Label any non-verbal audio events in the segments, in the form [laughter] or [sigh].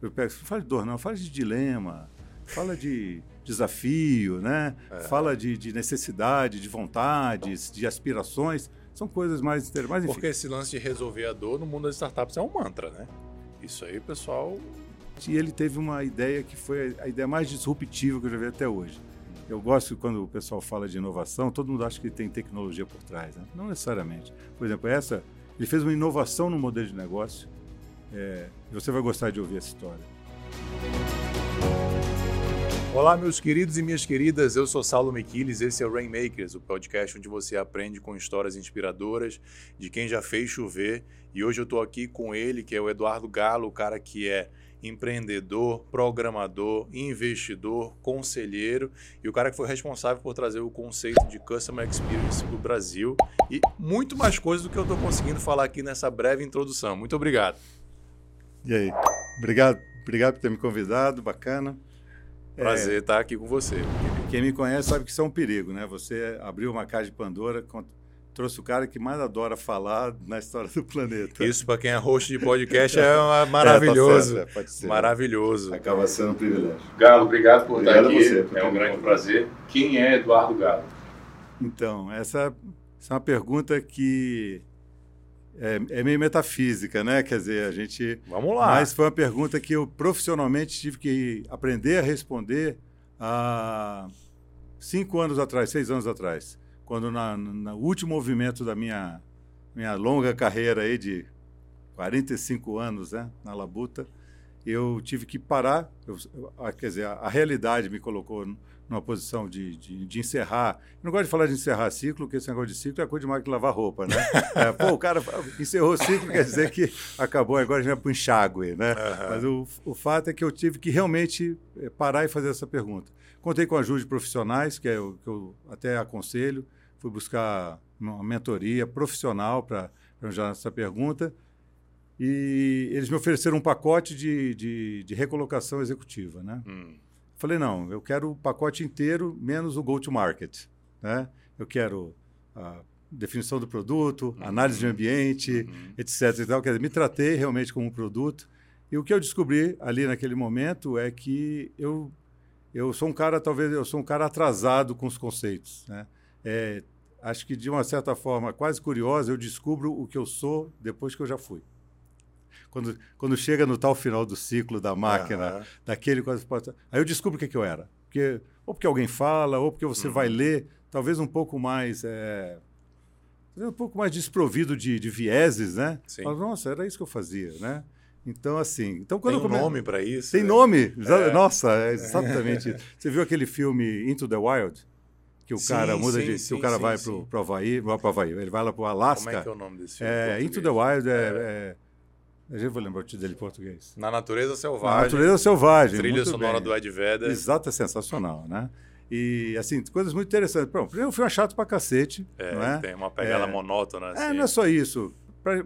Eu pego, fala de dor, não, fala de dilema, fala de desafio, né? É. Fala de, de, necessidade, de vontades, de aspirações. São coisas mais mais Porque esse lance de resolver a dor no mundo das startups é um mantra, né? Isso aí, pessoal. E ele teve uma ideia que foi a ideia mais disruptiva que eu já vi até hoje. Eu gosto quando o pessoal fala de inovação, todo mundo acha que tem tecnologia por trás. Né? Não necessariamente. Por exemplo, essa, ele fez uma inovação no modelo de negócio. É, você vai gostar de ouvir essa história. Olá, meus queridos e minhas queridas. Eu sou Saulo Miquiles, esse é o Rainmakers, o podcast onde você aprende com histórias inspiradoras de quem já fez chover. E hoje eu estou aqui com ele, que é o Eduardo Galo, o cara que é empreendedor, programador, investidor, conselheiro e o cara que foi responsável por trazer o conceito de Customer Experience para o Brasil e muito mais coisas do que eu estou conseguindo falar aqui nessa breve introdução. Muito obrigado. E aí? Obrigado, obrigado por ter me convidado, bacana. Prazer é, estar aqui com você. Quem me conhece sabe que isso é um perigo, né? Você abriu uma caixa de Pandora trouxe o cara que mais adora falar na história do planeta. Isso, para quem é host de podcast, é maravilhoso. [laughs] É, tá certo, é, maravilhoso. Acaba sendo um privilégio. Galo, obrigado por obrigado estar aqui. Você, é um grande bom. prazer. Quem é Eduardo Galo? Então, essa, essa é uma pergunta que é, é, meio metafísica, né? Quer dizer, a gente. Vamos lá. Mas foi uma pergunta que eu profissionalmente tive que aprender a responder há cinco anos atrás, seis anos atrás quando na, no último movimento da minha, minha longa carreira aí de 45 anos né, na Labuta, eu tive que parar, eu, quer dizer, a, a, realidade me colocou numa posição de, de, de, encerrar. Eu não gosto de falar de encerrar ciclo, porque esse negócio de ciclo é coisa de máquina de lavar roupa, né? [laughs] É, pô, o cara encerrou o ciclo, quer dizer que acabou, agora a gente vai para o enxágue, né? Uhum. Mas o, o fato é que eu tive que realmente eh, parar e fazer essa pergunta. Contei com a ajuda de profissionais, que, é o, que eu até aconselho, fui buscar uma mentoria profissional para arranjar essa pergunta. E eles me ofereceram um pacote de, de, de recolocação executiva. Né? Hum. Falei, não, eu quero o pacote inteiro, menos o go-to-market. Né? Eu quero a definição do produto, uhum. análise de ambiente, uhum. etc. E tal. Quer dizer, me tratei realmente como um produto. E o que eu descobri ali naquele momento é que eu, eu sou um cara, talvez, eu sou um cara atrasado com os conceitos. Né? é, acho que de uma certa forma quase curiosa, eu descubro o que eu sou depois que eu já fui. Quando, quando chega no tal final do ciclo da máquina, uhum. daquele quase. Aí eu descubro o que, que eu era. Porque, ou porque alguém fala, ou porque você uhum. vai ler, talvez um pouco mais. É, um pouco mais desprovido de, de vieses, né? Sim. Fala, Nossa, era isso que eu fazia, né? Então, assim. Então, quando Tem um come... nome para isso? Tem né? nome. É. Nossa, é [laughs] exatamente isso. Você viu aquele filme Into the Wild? que o sim, cara muda sim, de. Sim, o cara vai para o Havaí, vai para Havaí, ele vai lá para o Alasca. Como é que é o nome desse filme? É, Into the Wild é, é... Eu já vou lembrar o título dele em português. Na Natureza Selvagem. Na Natureza Selvagem. Trilha sonora bem. do Ed Vedder. Exato, é sensacional, né? E, assim, coisas muito interessantes. Pronto, primeiro o filme é chato pra cacete. É, não é? tem uma pegada é, monótona. Assim. É, não é só isso. Pra,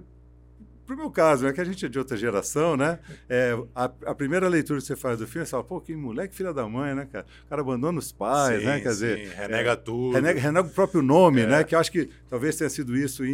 pro meu caso, é que a gente é de outra geração, né? É, a, a, primeira leitura que você faz do filme, você fala, pô, que moleque filha da mãe, né, cara? O cara abandona os pais, sim, né? Quer sim, dizer. Renega é, tudo. Renega, renega, o próprio nome, é. né? Que eu acho que talvez tenha sido isso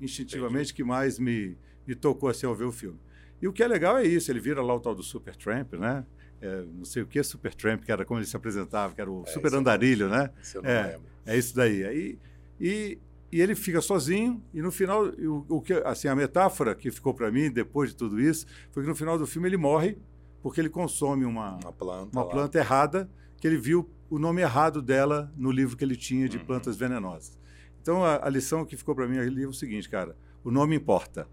instintivamente Entendi. que mais me, me tocou assim ao ver o filme. E o que é legal é isso, ele vira lá o tal do Super Tramp, né? É, não sei o que é Super Tramp, que era como ele se apresentava, que era o é, Super Andarilho, né? é, é isso daí. Aí, e e ele fica sozinho e no final o, o que assim a metáfora que ficou para mim depois de tudo isso foi que no final do filme ele morre porque ele consome uma uma planta, uma planta errada que ele viu o nome errado dela no livro que ele tinha de uhum. plantas venenosas então a, a lição que ficou para mim ali é o seguinte cara o nome importa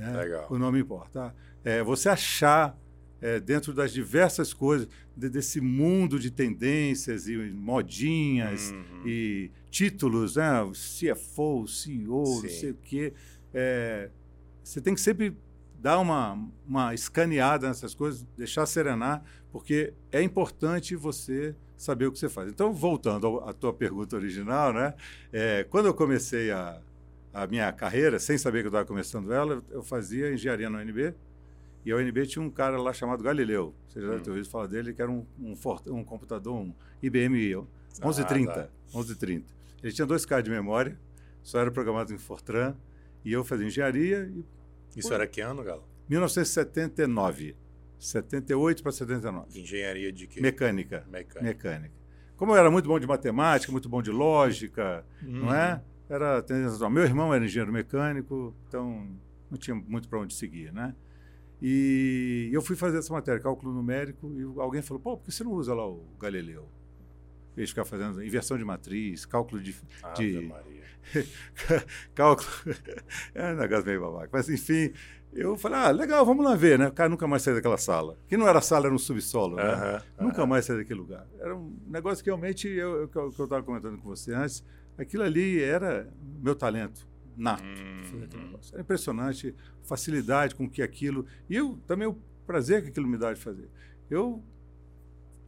né? Legal. o nome importa é, você achar é, dentro das diversas coisas, de, desse mundo de tendências e modinhas uhum. e títulos, né? O CFO, CEO, Sim. não sei o quê. É, você tem que sempre dar uma, uma escaneada nessas coisas, deixar serenar, porque é importante você saber o que você faz. Então, voltando à tua pergunta original, né? É, quando eu comecei a, a minha carreira, sem saber que eu estava começando ela, eu fazia engenharia no UNB, e a UNB tinha um cara lá chamado Galileu. Você já deve ter hum. ouvido falar dele, que era um, um, um computador, um IBM 1130. Ah, tá. 1130. Ele tinha dois k de memória, só era programado em Fortran, e eu fazia engenharia. E, Isso pô, era que ano, Galo? 1979. 78 para 79. Engenharia de quê? Mecânica. Mecânica. Mecânica. Como eu era muito bom de matemática, muito bom de lógica, Hum. não é? Era tendência natural. Meu irmão era engenheiro mecânico, então não tinha muito para onde seguir, né? E eu fui fazer essa matéria, cálculo numérico, e alguém falou, pô, por que você não usa lá o Galileu? Eles ficar fazendo inversão de matriz, cálculo de, de- Maria. [laughs] cálculo. é um negócio meio babaca. Mas, enfim, eu falei, ah, legal, vamos lá ver, né? O cara nunca mais saiu daquela sala. Que não era sala, era um subsolo, né? Aham, Nunca aham. mais saí daquele lugar. Era um negócio que realmente, eu, que eu estava comentando com você antes, aquilo ali era meu talento nato. Hum. Era impressionante, facilidade com que aquilo. E eu também o prazer que aquilo me dá de fazer. Eu.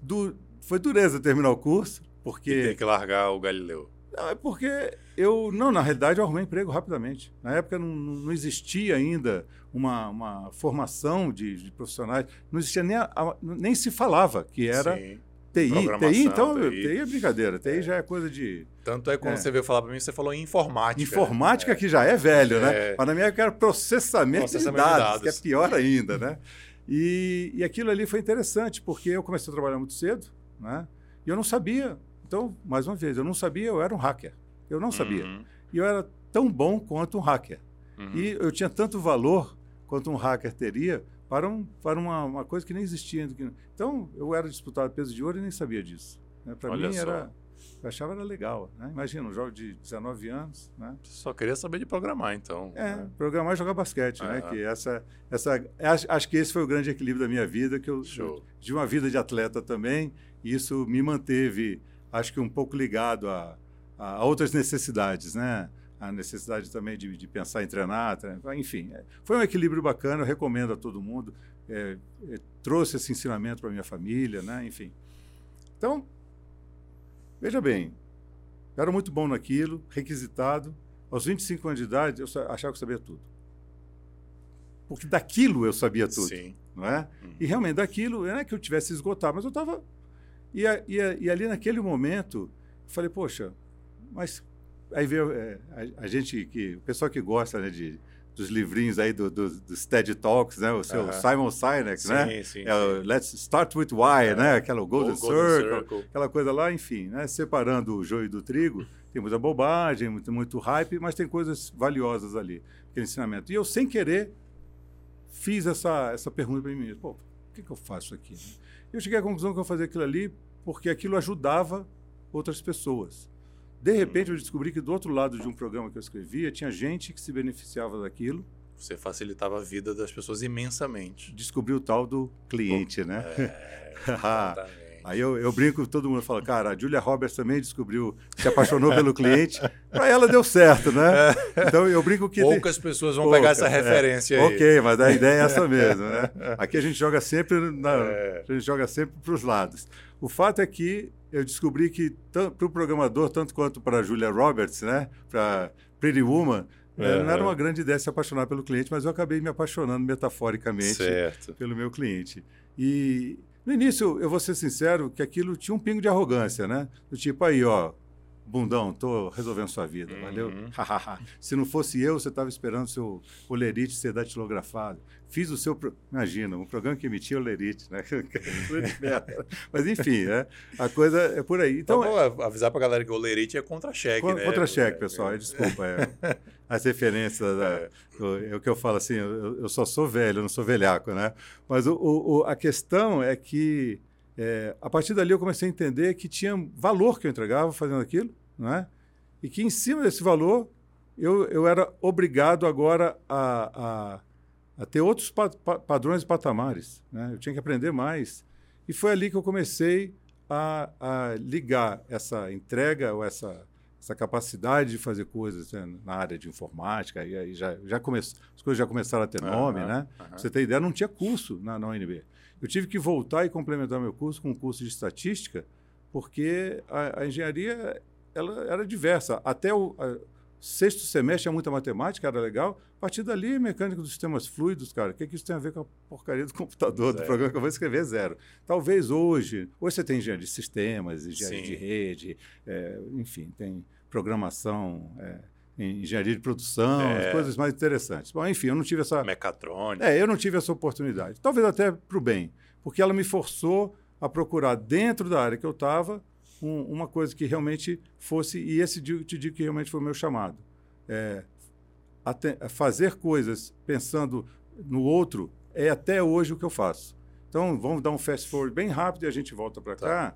Du, foi dureza terminar o curso, E porque. tem que largar o Galileu. Não, é porque eu, não, na realidade, eu arrumei emprego rapidamente. Na época não, não existia ainda uma, uma formação de, de profissionais, não existia nem, a- a- nem se falava que era Sim. TI. TI, então, TI. TI, é brincadeira. TI já é coisa de Tanto é quando É. você veio falar para mim, você falou em informática. informática, que já é velho, É. né? Mas na minha época era processamento, Processamento de, de dados, dados. que é pior ainda, né? E, e aquilo ali foi interessante, porque eu comecei a trabalhar muito cedo, né? E eu não sabia. Então, mais uma vez, eu não sabia, eu era um hacker. Eu não sabia. Uhum, E eu era tão bom quanto um hacker. uhum. E eu tinha tanto valor quanto um hacker teria para, um, para uma, uma coisa que nem existia. Então, eu era disputado peso de ouro e nem sabia disso. Né? Para mim, só. era, eu achava era legal. Né? Imagina, um jovem de 19 anos, né? Só queria saber de programar, então. É, né? programar e jogar basquete, né? Que essa, essa, acho, acho que esse foi o grande equilíbrio da minha vida, que eu Show. de uma vida de atleta também, e isso me manteve, acho que um pouco ligado a, a outras necessidades, né? A necessidade também de, de pensar em treinar, treinar, enfim. é, foi um equilíbrio bacana, eu recomendo a todo mundo. É, é, trouxe esse ensinamento para minha família, né? Enfim. Então, veja bem, eu era muito bom naquilo, requisitado. Aos 25 anos de idade, eu achava que eu sabia tudo. Porque daquilo eu sabia tudo Sim. não é? Uhum. E realmente daquilo, não é que eu tivesse esgotado, mas eu estava. E, e, e ali naquele momento, eu falei, poxa, mas. Aí veio é, a, a gente, que, o pessoal que gosta né, de, dos livrinhos aí do, do, dos TED Talks, né? O seu Aham. Simon Sinek, né? Sim, sim. É o Let's Start with Why, É. né? Aquela o Golden, Golden Circle, Circle. aquela coisa lá, enfim, né? Separando o joio do trigo, tem muita bobagem, muito, muito hype, mas tem coisas valiosas ali, aquele ensinamento. E eu, sem querer, fiz essa, essa pergunta para mim mesmo. Pô, por que, que eu faço aqui? Eu cheguei à conclusão que eu fazia aquilo ali porque aquilo ajudava outras pessoas. De repente, eu descobri que do outro lado de um programa que eu escrevia, tinha gente que se beneficiava daquilo. Você facilitava a vida das pessoas imensamente. Descobri o tal do cliente, né? É, [laughs] Ah, exatamente. Aí eu, eu brinco, todo mundo fala, cara, a Julia Roberts também descobriu, se apaixonou pelo cliente, para ela deu certo, né? Então eu brinco que. Poucas pessoas vão Poucas, pegar essa é. referência aí. Ok, mas a ideia é essa mesmo, né? Aqui a gente joga sempre na, É. a gente joga sempre para os lados. O fato é que eu descobri que para o programador, tanto quanto para a Julia Roberts, né? Para Pretty Woman, eh, não era uma grande ideia se apaixonar pelo cliente, mas eu acabei me apaixonando metaforicamente Certo. pelo meu cliente. E no início, eu vou ser sincero, que aquilo tinha um pingo de arrogância, né? Do tipo, aí, ó, bundão, tô resolvendo sua vida, valeu? Uhum. [laughs] Se não fosse eu, você estava esperando seu olerite ser datilografado. Fiz o seu. Pro... Imagina, um programa que emitia olerite, né? [laughs] Mas enfim, né? A coisa é por aí. Então, Então, vou avisar pra galera que o lerite é contra-cheque, Con- né? Contra-cheque, É, pessoal, é. desculpa. é. [laughs] As referências, da- É. o- é o que eu falo assim, eu, eu só sou velho, não sou velhaco, né? Mas o- o- a questão é que, é, a partir dali eu comecei a entender que tinha valor que eu entregava fazendo aquilo, não é? E que em cima desse valor, eu, eu era obrigado agora a, a, a ter outros pa- pa- padrões e patamares, né? Eu tinha que aprender mais. E foi ali que eu comecei a, a ligar essa entrega ou essa, essa capacidade de fazer coisas né, na área de informática, e aí já, já começou, as coisas já começaram a ter nome, Aham, né? aham. Pra você ter ideia, não tinha curso na, na UNB. Eu tive que voltar e complementar meu curso com um curso de estatística, porque a, a engenharia ela era diversa. Até o a- sexto semestre tinha muita matemática, era legal. A partir dali, mecânica dos sistemas fluidos, cara, o que, que isso tem a ver com a porcaria do [laughs] computador, do Zero. programa que eu vou escrever? Zero. Talvez hoje, hoje você tem engenharia de sistemas, engenharia Sim. de rede, é, enfim, tem programação, é, em engenharia de produção, é. coisas mais interessantes. Bom, enfim, eu não tive essa. Mecatrônica. É, eu não tive essa oportunidade. Talvez até para o bem, porque ela me forçou a procurar dentro da área que eu estava um, uma coisa que realmente fosse, e esse te digo que realmente foi o meu chamado. É, fazer coisas pensando no outro é até hoje o que eu faço. Então, vamos dar um fast forward bem rápido e a gente volta para tá. cá.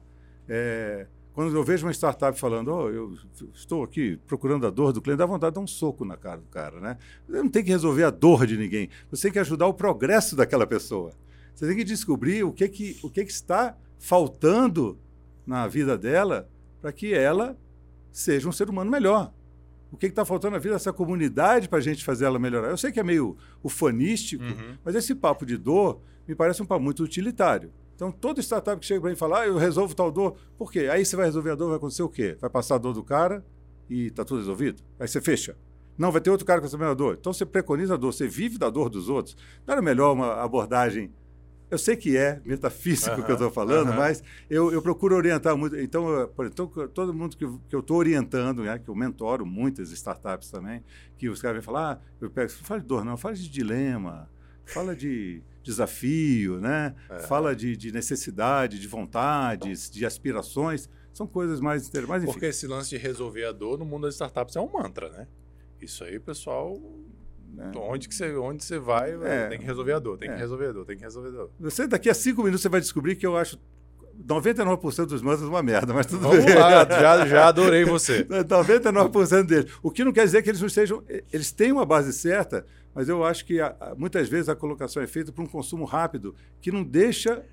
É, quando eu vejo uma startup falando, oh, eu estou aqui procurando a dor do cliente, dá vontade de dar um soco na cara do cara, né? Você não tem que resolver a dor de ninguém, você tem que ajudar o progresso daquela pessoa. Você tem que descobrir o que, que, o que, que está faltando na vida dela para que ela seja um ser humano melhor. O que está faltando na vida dessa comunidade para a gente fazer ela melhorar? Eu sei que é meio ufanístico, uhum. mas esse papo de dor me parece um papo muito utilitário. Então, todo startup que chega para mim e fala, ah, eu resolvo tal dor, por quê? Aí você vai resolver a dor, vai acontecer o quê? Vai passar a dor do cara e está tudo resolvido? Aí você fecha. Não, vai ter outro cara com essa mesma dor. Então, você preconiza a dor, você vive da dor dos outros. Não era melhor uma abordagem eu sei que é metafísico que eu estou falando, mas eu, eu, procuro orientar muito. Então, eu, então todo mundo que, que eu estou orientando, né, que eu mentoro muitas startups também, que os caras vêm falar, ah, eu pego, fala de dor, não, fala de dilema, fala de desafio, né? Fala de, de, necessidade, de vontades, de aspirações. São coisas mais interessantes. Porque esse lance de resolver a dor no mundo das startups é um mantra, né? Isso aí, pessoal. Né? Onde, que você, onde você vai, é, tem que resolver a dor, tem é. que resolver a dor, tem que resolver a dor. Você, daqui a cinco minutos, você vai descobrir que eu acho 99% dos mantras uma merda, mas tudo Vamos bem. lá, já, já adorei você. [laughs] 99% deles. O que não quer dizer que eles não sejam. Eles têm uma base certa, mas eu acho que muitas vezes a colocação é feita para um consumo rápido que não deixa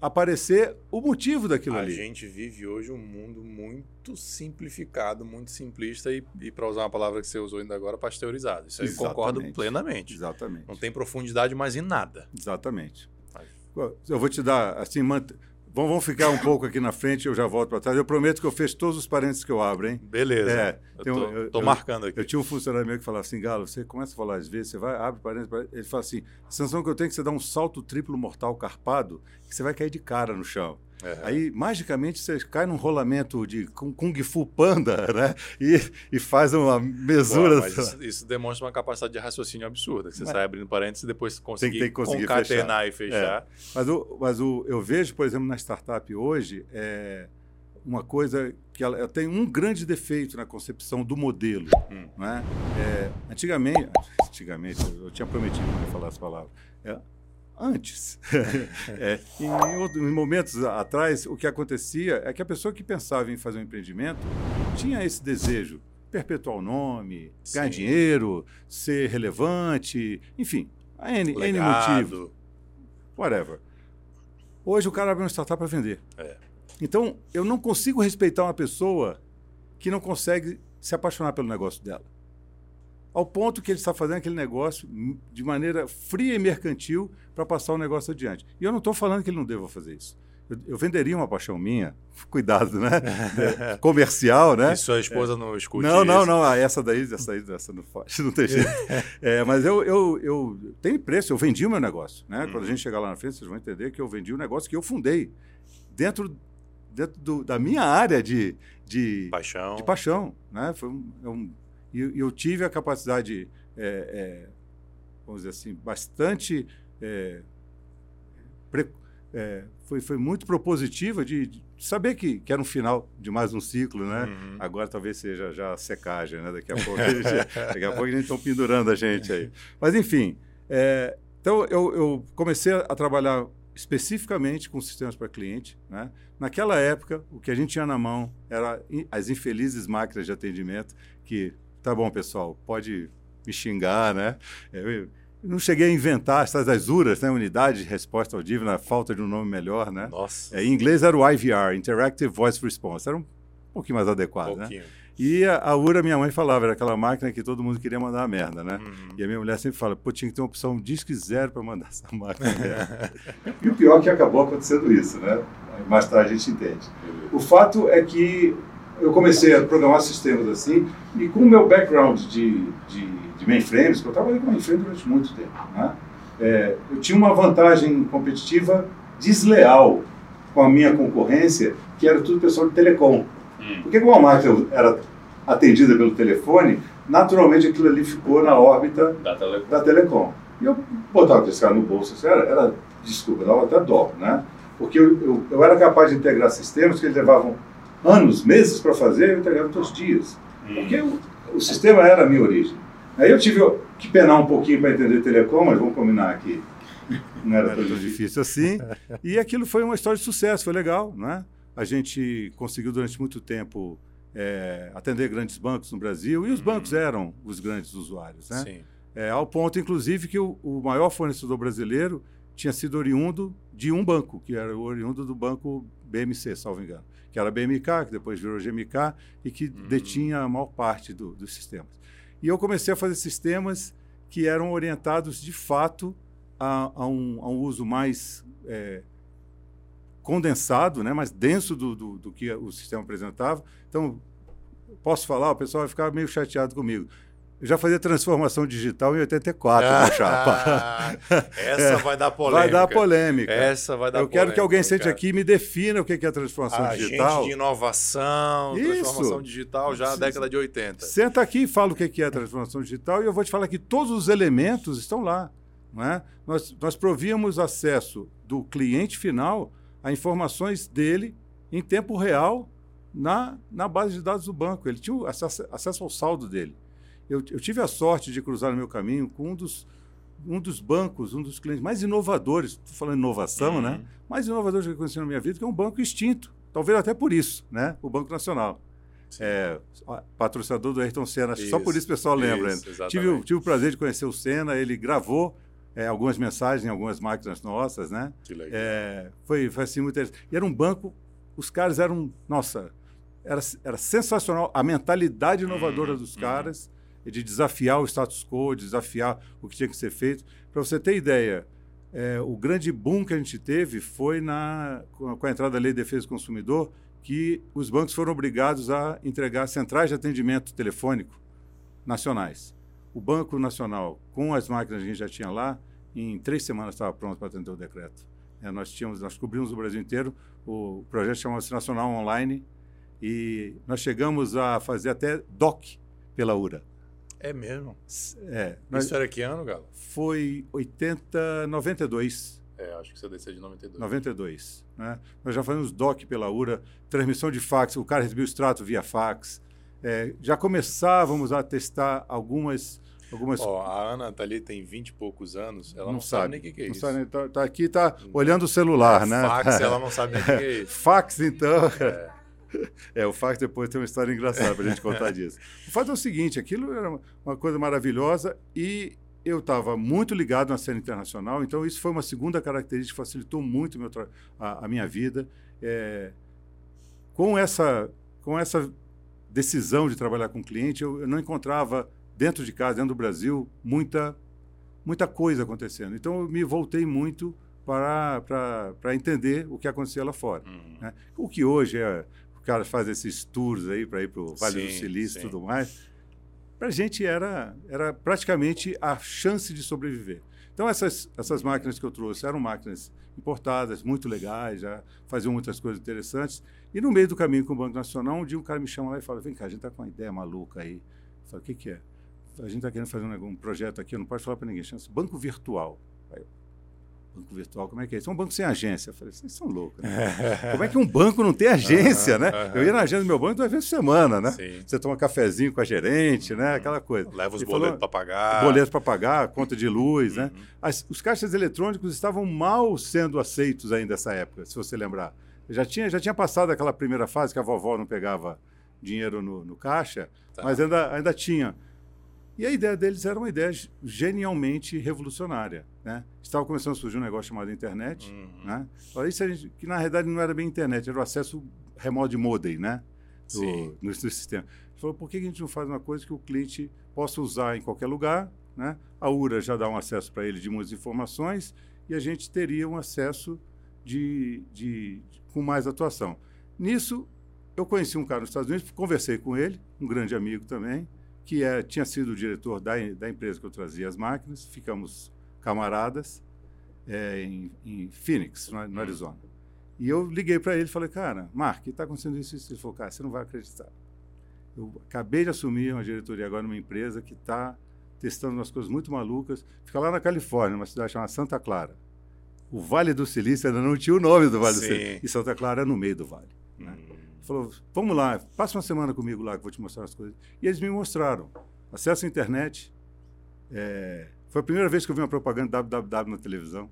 aparecer o motivo daquilo a ali. A gente vive hoje um mundo muito simplificado, muito simplista e, e para usar uma palavra que você usou ainda agora, pasteurizado. Isso aí eu concordo plenamente. Exatamente. Não tem profundidade mais em nada. Exatamente. Eu vou te dar, assim, Vamos ficar um pouco aqui na frente, eu já volto para trás. Eu prometo que eu fecho todos os parênteses que eu abro, hein? Beleza. É, eu tô, marcando aqui. Eu, tinha um funcionário meu que falava assim, Galo, você começa a falar às vezes, você vai, abre parênteses, ele fala assim, a sensação que eu tenho é que você dá um salto triplo mortal carpado, que você vai cair de cara no chão. É. Aí, magicamente, você cai num rolamento de Kung Fu Panda, [laughs] né? E, e faz uma mesura. isso, isso, demonstra uma capacidade de raciocínio absurda. você mas, sai abrindo parênteses e depois conseguir, tem, tem conseguir concatenar fechar. e fechar. É. Mas, o, mas o, eu vejo, por exemplo, na startup hoje, é uma coisa que ela, ela, tem um grande defeito na concepção do modelo. Hum. Né? É, antigamente, antigamente, eu tinha prometido que ia falar essa palavra. É, antes. [laughs] é, em, em, momentos atrás, o que acontecia é que a pessoa que pensava em fazer um empreendimento tinha esse desejo, perpetuar o nome, Sim. ganhar dinheiro, ser relevante, enfim, a N, N motivo. Whatever. Hoje o cara abre uma startup para vender. É. Então, eu não consigo respeitar uma pessoa que não consegue se apaixonar pelo negócio dela ao ponto que ele está fazendo aquele negócio de maneira fria e mercantil para passar o negócio adiante. E eu não estou falando que ele não deva fazer isso. Eu, eu, venderia uma paixão minha, [laughs] cuidado, né? É, [laughs] comercial, né? E sua esposa é. não escute Não, não, não. Ah, essa daí, essa daí, essa não pode, [laughs] não tem jeito. É, mas eu, eu, eu tenho preço, eu vendi o meu negócio, né? Hum. Quando a gente chegar lá na frente, vocês vão entender que eu vendi o um negócio que eu fundei dentro, dentro do, da minha área de, de paixão, de paixão, né? Foi um, um e eu tive a capacidade, é, é, vamos dizer assim, bastante. É, pre, é, foi, foi muito propositiva de, de saber que, que, era um final de mais um ciclo, né? Uhum. Agora talvez seja já a secagem, né? Daqui a [laughs] pouco a gente, daqui a pouco gente estão pendurando a gente aí. Mas enfim, é, então eu, eu, comecei a trabalhar especificamente com sistemas para cliente, né? Naquela época, o que a gente tinha na mão era as infelizes máquinas de atendimento que Tá bom, pessoal, pode me xingar, né? Eu não cheguei a inventar essas azuras, né? Unidade de resposta audível, na falta de um nome melhor, né? Nossa. É, em inglês era o IVR, Interactive Voice Response. Era um pouquinho mais adequado, um né? pouquinho. né? E a, a URA, minha mãe falava, era aquela máquina que todo mundo queria mandar a merda, né? Uhum. E a minha mulher sempre fala, pô, tinha que ter uma opção disque zero para mandar [laughs] essa máquina. [laughs] e o pior é que acabou acontecendo isso, né? Mais tarde a gente entende. O fato é que eu comecei a programar sistemas assim, e com o meu background de, de, de mainframes, que eu trabalhei com mainframe durante muito tempo, né? é, eu tinha uma vantagem competitiva desleal com a minha concorrência, que era tudo pessoal de telecom. Hum. Porque como a máquina era atendida pelo telefone, naturalmente aquilo ali ficou na órbita da Telecom. Da Telecom. E eu botava esse cara no bolso, assim, era, era, desculpa, dava até dó, né? Porque eu, eu, eu, era capaz de integrar sistemas que eles levavam anos, meses para fazer, eu integrava todos os dias. Porque o, o sistema era a minha origem. Aí eu tive que penar um pouquinho para entender telecom, mas vamos combinar aqui. Não era, tão difícil assim. E aquilo foi uma história de sucesso, foi legal, né? A gente conseguiu durante muito tempo é, atender grandes bancos no Brasil e os bancos uhum. eram os grandes usuários, né? Sim. É, ao ponto, inclusive, que o, o, maior fornecedor brasileiro tinha sido oriundo de um banco, que era o oriundo do banco BMC, salvo engano, que era a BMK, que depois virou GMK e que uhum. detinha a maior parte do, dos sistemas. E eu comecei a fazer sistemas que eram orientados, de fato, a, a, um, a um, uso mais é, condensado, né, mais denso do, do, do, que o sistema apresentava. Então, posso falar, o pessoal vai ficar meio chateado comigo. Eu já fazia transformação digital em 84, ah, chapa. [laughs] Essa é, vai dar polêmica. Vai dar polêmica. Essa vai dar Eu polêmica, quero que alguém sente aqui e me defina o que é transformação digital. de inovação, Isso. transformação digital já na década de 80. Senta aqui e fala o que é transformação digital e eu vou te falar que todos os elementos estão lá. É? nós, nós províamos acesso do cliente final a informações dele em tempo real na, na base de dados do banco. Ele tinha acesso, acesso ao saldo dele. Eu, eu, tive a sorte de cruzar no meu caminho com um dos, um dos bancos, um dos clientes mais inovadores, estou falando inovação, né? uhum. né? Mais inovadores que eu conheci na minha vida, que é um banco extinto. Talvez até por isso, né? O Banco Nacional. É, patrocinador do Ayrton Senna, que só por isso o pessoal lembra. Isso, tive, tive o prazer de conhecer o Senna, ele gravou é, algumas mensagens em algumas máquinas nossas, né? Que legal. É, foi, foi assim muito interessante. E era um banco, os caras eram, nossa, era, era sensacional a mentalidade inovadora uhum, dos uhum. caras de desafiar o status quo, de desafiar o que tinha que ser feito. Para você ter ideia, é, o grande boom que a gente teve foi na, com a entrada da Lei de Defesa do Consumidor, que os bancos foram obrigados a entregar centrais de atendimento telefônico nacionais. O Banco Nacional, com as máquinas que a gente já tinha lá, em três semanas estava pronto para atender o decreto. É, nós tínhamos, nós cobrimos o Brasil inteiro. O projeto chamava-se Nacional Online e nós chegamos a fazer até DOC pela URA. É mesmo? É. Nós, Isso era que ano, Galo? Foi 80, 92. É, acho que você desceu de 92. 92. Né? Nós já fazíamos DOC pela URA, transmissão de fax, o cara recebia o extrato via fax. É, já começávamos a testar algumas. algumas... Oh, a Ana tá ali, tem 20 e poucos anos, ela não, não sabe, sabe, nem o que, que, é não isso. Sabe, tá, tá aqui, tá olhando o celular, né? Fax, ela não sabe nem o que, que é [laughs] isso. fax, então. É. [laughs] É, o fato depois tem uma história engraçada para a gente contar disso. O fato é o seguinte, aquilo era uma coisa maravilhosa e eu estava muito ligado na cena internacional, então isso foi uma segunda característica que facilitou muito a, a, minha vida. É, com, essa, com essa decisão de trabalhar com cliente, eu, eu não encontrava dentro de casa, dentro do Brasil, muita, muita coisa acontecendo. Então eu me voltei muito para, para, para entender o que acontecia lá fora. Uhum. Né? O que hoje é os caras fazem esses tours aí para ir para o Vale sim, do Silício e tudo mais. Para a gente era, era praticamente a chance de sobreviver. Então, essas, essas máquinas que eu trouxe eram máquinas importadas, muito legais, já faziam muitas coisas interessantes. E no meio do caminho com o Banco Nacional, um dia um cara me chama lá e fala: Vem cá, a gente está com uma ideia maluca aí. Eu falo: O que, que é? A gente está querendo fazer um, um, projeto aqui, não pode falar para ninguém, chama-se Banco Virtual. Aí eu, Banco virtual, como é que é isso? É um banco sem agência. Eu falei, vocês são loucos. Né? [laughs] como é que um banco não tem agência, né? Eu ia na agência do meu banco duas vezes por semana, né? Sim. Você toma um cafezinho com a gerente, né? Aquela coisa. Leva os boletos para pagar. Boletos para pagar, conta de luz, né? uhum. né? As, os caixas eletrônicos estavam mal sendo aceitos ainda nessa época, se você lembrar. Já tinha, já tinha passado aquela primeira fase que a vovó não pegava dinheiro no, no caixa, tá. mas ainda, ainda tinha. E a ideia deles era uma ideia genialmente revolucionária. Né? Estava começando a surgir um negócio chamado internet, uhum. né? Isso gente, que na realidade não era bem internet, era o acesso remoto de modem, né? Do, no, no sistema. Ele falou, por que a gente não faz uma coisa que o cliente possa usar em qualquer lugar? Né? A URA já dá um acesso para ele de muitas informações e a gente teria um acesso de, de, de, com mais atuação. Nisso, eu conheci um cara nos Estados Unidos, conversei com ele, um grande amigo também, que é, tinha sido o diretor da, da empresa que eu trazia as máquinas, ficamos camaradas é, em, em, Phoenix, no, no, Arizona. E eu liguei para ele e falei, cara, Mark, está acontecendo isso, isso. Ele falou, cara, você não vai acreditar. Eu acabei de assumir uma diretoria agora numa empresa que está testando umas coisas muito malucas. Fica lá na Califórnia, uma cidade chamada Santa Clara. O Vale do Silício ainda não tinha o nome do Vale Sim. do Silício. E Santa Clara é no meio do vale. Né? Hum. Falou, vamos lá, passa uma semana comigo lá que eu vou te mostrar as coisas. E eles me mostraram. Acesso à internet. É, foi a primeira vez que eu vi uma propaganda www na televisão.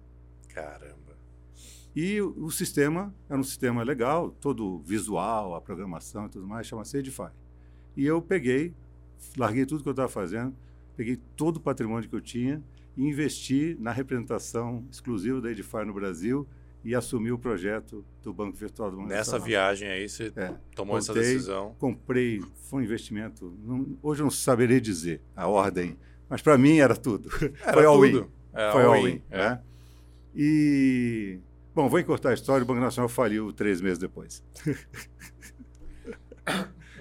Caramba. E o, o sistema era um sistema legal, todo visual, a programação e tudo mais, chama-se Edify. E eu peguei, larguei tudo que eu estava fazendo, peguei todo o patrimônio que eu tinha e investi na representação exclusiva da Edify no Brasil e assumi o projeto do Banco Virtual do Mundo Nessa Nacional. viagem aí, você É, tomou essa voltei, decisão. comprei, foi um investimento, não- hoje eu não saberei dizer a ordem, mas para mim era tudo. [laughs] Era foi all-in. tudo. É, Foi all-in, é. né? E, bom, vou encurtar a história, o Banco Nacional faliu três meses depois. [laughs]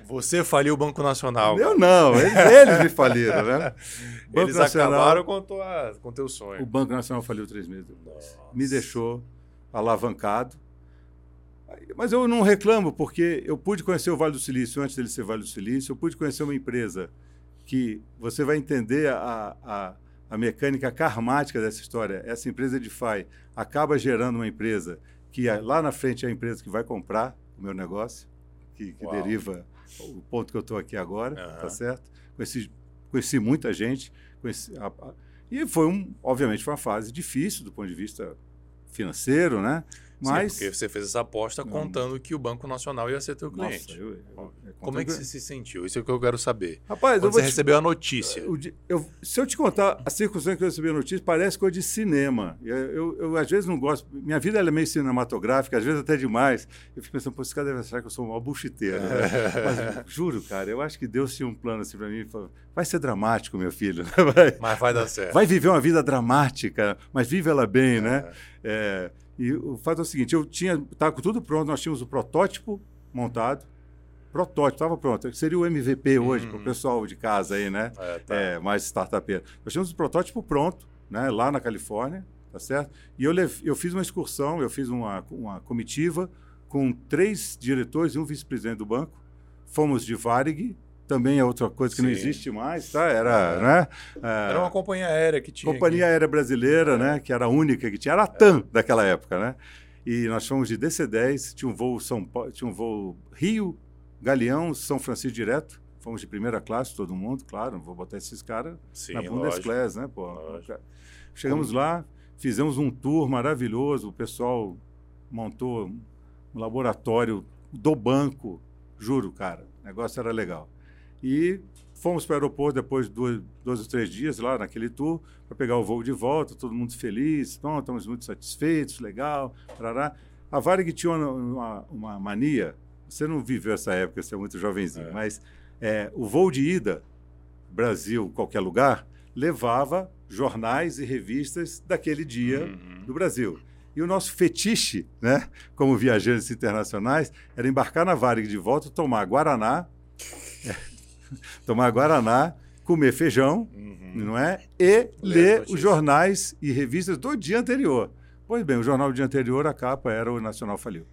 Você faliu o Banco Nacional. Eu não, eles, eles me faliram, né? [laughs] Banco Eles Nacional- acabaram com, tua, com teu O sonho. Banco Nacional faliu três meses depois. Nossa. Me deixou alavancado. Mas eu não reclamo, porque eu pude conhecer o Vale do Silício antes dele ser Vale do Silício, eu pude conhecer uma empresa que você vai entender a, a, a mecânica karmática dessa história. Essa empresa de FI acaba gerando uma empresa que é- lá na frente é a empresa que vai comprar o meu negócio, que, que deriva o ponto que eu estou aqui agora, Aham. tá certo? Conheci, conheci muita gente, conheci, a- a- e foi um, obviamente, foi uma fase difícil do ponto de vista financeiro, né? Mas Sim, porque você fez essa aposta Não. contando que o Banco Nacional ia ser teu Nossa, cliente. eu- eu- é Como é que você se sentiu? Isso é o que eu quero saber. Rapaz, eu Quando você te- recebeu a notícia. eu- se eu te contar a circunstância que eu recebi a notícia, parece coisa de cinema. Eu, eu- eu, às vezes não gosto. Minha vida é meio cinematográfica, às vezes até demais. Eu fico pensando, pô, esse cara deve achar que eu sou um mau buchiteiro. né? [laughs] Mas juro, cara, eu acho que Deus tinha um plano assim para mim. falou, Vai ser dramático, meu filho. [laughs] Vai, Mas vai dar certo. vai viver uma vida dramática, mas vive ela bem, né? É, e o fato é o seguinte, eu tinha, estava com tudo pronto, nós tínhamos o protótipo montado, protótipo, estava pronto, seria o MVP hoje para Uhum. o pessoal de casa aí, né? É, tá. É, mais startupeiro. Nós tínhamos o protótipo pronto, né? Lá na Califórnia, tá certo? E eu, eu fiz uma excursão, eu fiz uma, uma comitiva com três diretores e um vice-presidente do banco, fomos de Varig, também é outra coisa que não Sim. existe mais, tá? Era, né? É, Era uma companhia aérea que tinha. Companhia Aérea Brasileira, né, que era a única que tinha, era a TAM daquela época, né? E nós fomos de DC-10, tinha um voo São Paulo, tinha um voo Rio, Galeão, São Francisco direto. Fomos de primeira classe, todo mundo, claro, não vou botar esses caras Sim, na. Bundesclass, né, pô? Lógico. Chegamos lá, fizemos um tour maravilhoso, o pessoal montou um laboratório do banco, juro, cara, o negócio era legal. E fomos para o aeroporto depois de dois, dois ou três dias lá naquele tour, para pegar o voo de volta, todo mundo feliz, não, estamos muito satisfeitos, legal, tarará. A Varig tinha uma, uma, uma mania, você não viveu essa época, você é muito jovenzinho, É. mas é, o voo de ida, Brasil, qualquer lugar, levava jornais e revistas daquele dia Uhum. do Brasil. E o nosso fetiche, né, como viajantes internacionais, era embarcar na Varig de volta, tomar Guaraná, [laughs] tomar Guaraná, comer feijão, Uhum. não é? E ler os jornais e revistas do dia anterior. Pois bem, o jornal do dia anterior, a capa era o Nacional Faliu.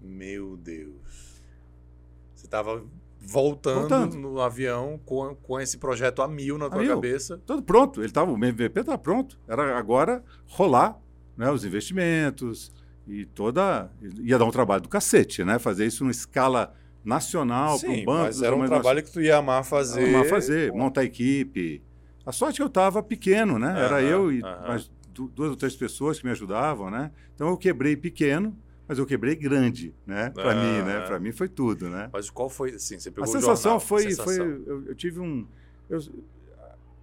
Meu Deus. Você estava voltando, Voltando. no avião com, com esse projeto a mil na tua mil. cabeça. Tudo pronto, ele tava, o MVP estava pronto. Era agora rolar né, os investimentos e toda. ia dar um trabalho do cacete, né? Fazer isso numa escala nacional para um banco. mas era um trabalho que tu ia amar fazer. Amar fazer, montar equipe. A sorte é que eu estava pequeno, né? Era eu e aham. mais du- duas ou três pessoas que me ajudavam, né? Então eu quebrei pequeno, mas eu quebrei grande, né? Para mim, né? Para mim foi tudo, né? Mas qual foi, assim, você pegou A o sensação jornal, foi, sensação. foi eu, eu tive um, eu-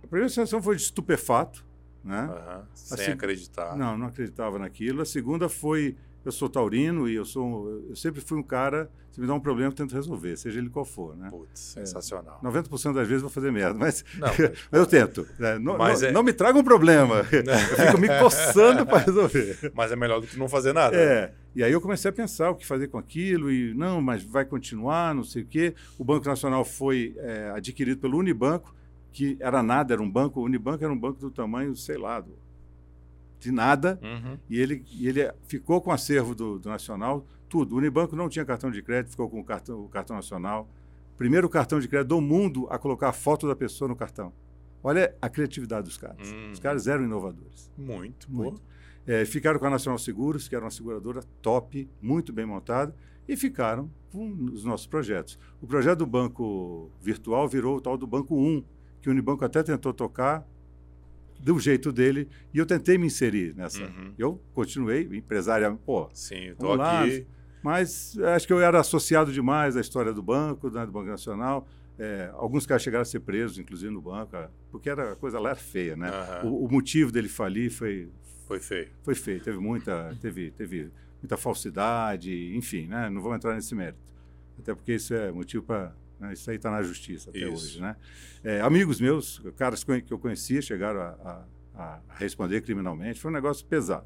a primeira sensação foi de estupefato, né? Aham, Sem acreditar. Não, não acreditava naquilo. A segunda foi, eu sou taurino e eu sou, eu sempre fui um cara, se me dá um problema, eu tento resolver, seja ele qual for, né? Putz, sensacional. 90% das vezes eu vou fazer merda, mas, Não, [laughs] mas eu tento. né? Não, Mas não, é- não me traga um problema. [laughs] Eu fico me coçando para resolver. mas é melhor do que não fazer nada. É, e aí eu comecei a pensar o que fazer com aquilo, e não, mas vai continuar, não sei o quê. O Banco Nacional foi é, adquirido pelo Unibanco, que era nada, era um banco, o Unibanco era um banco do tamanho, sei lá, do- de nada, Uhum. e ele, e ele ficou com o acervo do, do Nacional, tudo. O Unibanco não tinha cartão de crédito, ficou com o cartão, o cartão nacional, primeiro cartão de crédito do mundo a colocar a foto da pessoa no cartão. Olha a criatividade dos caras. Hum. Os caras eram inovadores. Muito, Muito. É, ficaram com a Nacional Seguros, que era uma seguradora top, muito bem montada, e ficaram com os nossos projetos. O projeto do Banco Virtual virou o tal do Banco 1, que o Unibanco até tentou tocar do jeito dele, e eu tentei me inserir nessa. Uhum. Eu continuei empresária, pô, Sim, tô lá. aqui. mas acho que eu era associado demais à história do banco, né, do Banco Nacional. É, alguns caras chegaram a ser presos, inclusive no banco, ah, porque era, a coisa lá era feia, né? Aham. O, o motivo dele falir foi, Foi feio. foi feio, teve muita, teve, teve muita falsidade, enfim, né? Não vou entrar nesse mérito. Até porque isso é motivo para. Isso aí está na justiça até Isso. hoje, né? É, amigos meus, caras que eu- conhecia, chegaram a, a- a responder criminalmente. Foi um negócio pesado.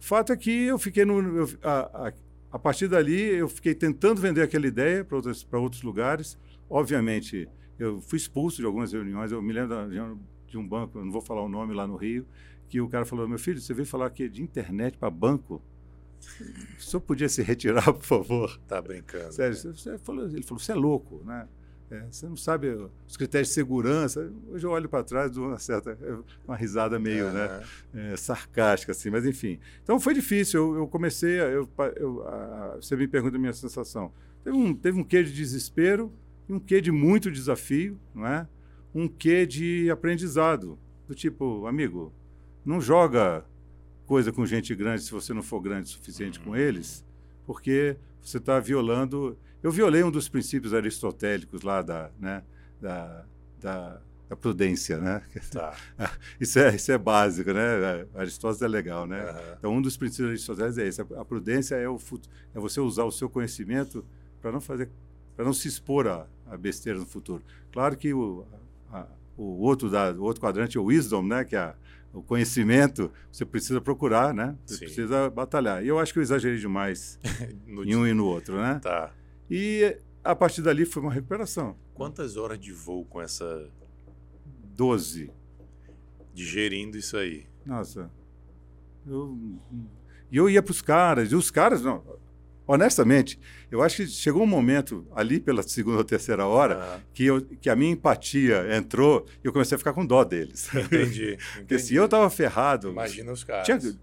O fato é que eu fiquei no. eu- a, a- partir dali, eu fiquei tentando vender aquela ideia para outros, outros lugares. Obviamente, eu fui expulso de algumas reuniões. Eu me lembro de um- banco, não vou falar o nome lá no Rio, que o cara falou: Meu filho, você veio falar aqui de internet para banco? O senhor podia se retirar, por favor? Tá brincando. Sério, você falou, ele falou: Você é louco, né? É, você não sabe os critérios de segurança. Hoje eu olho para trás de uma certa uma risada meio né, Aham. é, sarcástica, assim, mas enfim. Então foi difícil. Eu, eu comecei, a, eu, eu- a- você me pergunta a minha sensação. Teve um, teve um quê de desespero e um quê de muito desafio, não é? Um quê de aprendizado. Do tipo, amigo, não joga coisa com gente grande se você não for grande o suficiente com eles, porque você está violando. Eu violei um dos princípios aristotélicos lá da, né, da, da, da prudência, né? [laughs] Tá. [laughs] Isso é, isso é básico, né? Aristóteles é legal, né? Aham. Então, um dos princípios aristotélicos é esse. A prudência é, o, é você usar o seu conhecimento para não fazer, para não se expor a, a besteira no futuro. Claro que o, a- o outro da, o outro quadrante é o wisdom, né? Que é a- o conhecimento. Você precisa procurar, né? Você Sim. precisa batalhar. E eu acho que eu exagerei demais [laughs] No em um e no outro, né? Tá. E a partir dali foi uma recuperação. Quantas horas de voo com essa. Doze. digerindo isso aí? Nossa. Eu, e eu ia para os caras, e os caras, não, honestamente, eu acho que chegou um momento ali pela segunda ou terceira hora Aham. que, eu, que a minha empatia entrou e eu comecei a ficar com dó deles. [laughs] Entendi. [laughs] Porque se entendi. eu estava ferrado. Imagina os caras. tinha-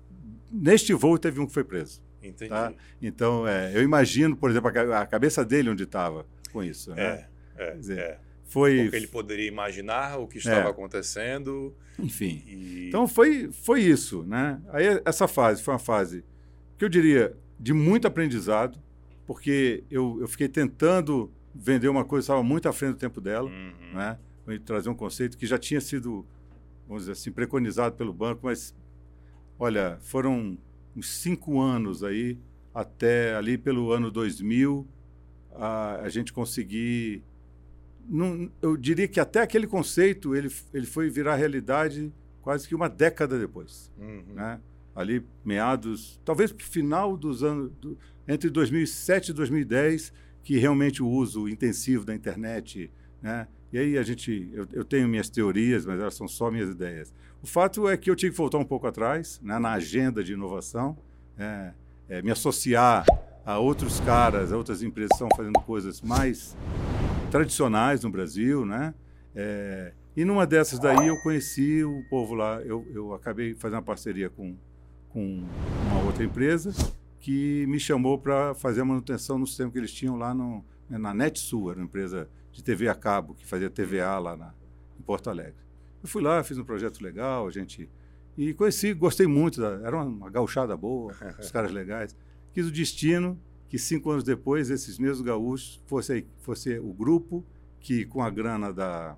neste voo teve um que foi preso. Entendi. Tá? Então, é, eu imagino, por exemplo, a, a cabeça dele onde estava com isso. Né? É, é, dizer, é. Foi. Porque ele poderia imaginar o que estava É. acontecendo Enfim. e. Então foi, foi isso, né? Aí essa fase foi uma fase que eu diria de muito aprendizado, porque eu, eu fiquei tentando vender uma coisa que estava muito à frente do tempo dela, Uhum. né? Trazer um conceito que já tinha sido, vamos dizer assim, preconizado pelo banco, mas olha, foram uns cinco anos aí até ali pelo ano 2000 a, a gente conseguir não, eu diria que até aquele conceito ele, ele foi virar realidade quase que uma década depois, Uhum. né? Ali meados, talvez final dos anos do, entre 2007 e 2010, que realmente o uso intensivo da internet, né? E aí a gente, eu, eu tenho minhas teorias, mas elas são só minhas ideias. O fato é que eu tive que voltar um pouco atrás, né, na agenda de inovação, é, é, me associar a outros caras, a outras empresas que estão fazendo coisas mais tradicionais no Brasil, né? É, e numa dessas daí eu conheci o povo lá, eu, eu acabei fazendo uma parceria com, com uma outra empresa que me chamou para fazer a manutenção no sistema que eles tinham lá no, né, na NetSul, era uma empresa de TV a cabo, que fazia TVA lá na, em Porto Alegre. Eu fui lá, fiz um projeto legal, a gente... E conheci, gostei muito, da, era uma gauchada boa, [laughs] os caras legais. Quis o destino que cinco anos depois esses mesmos gaúchos fosse, fosse o grupo que, com a grana da,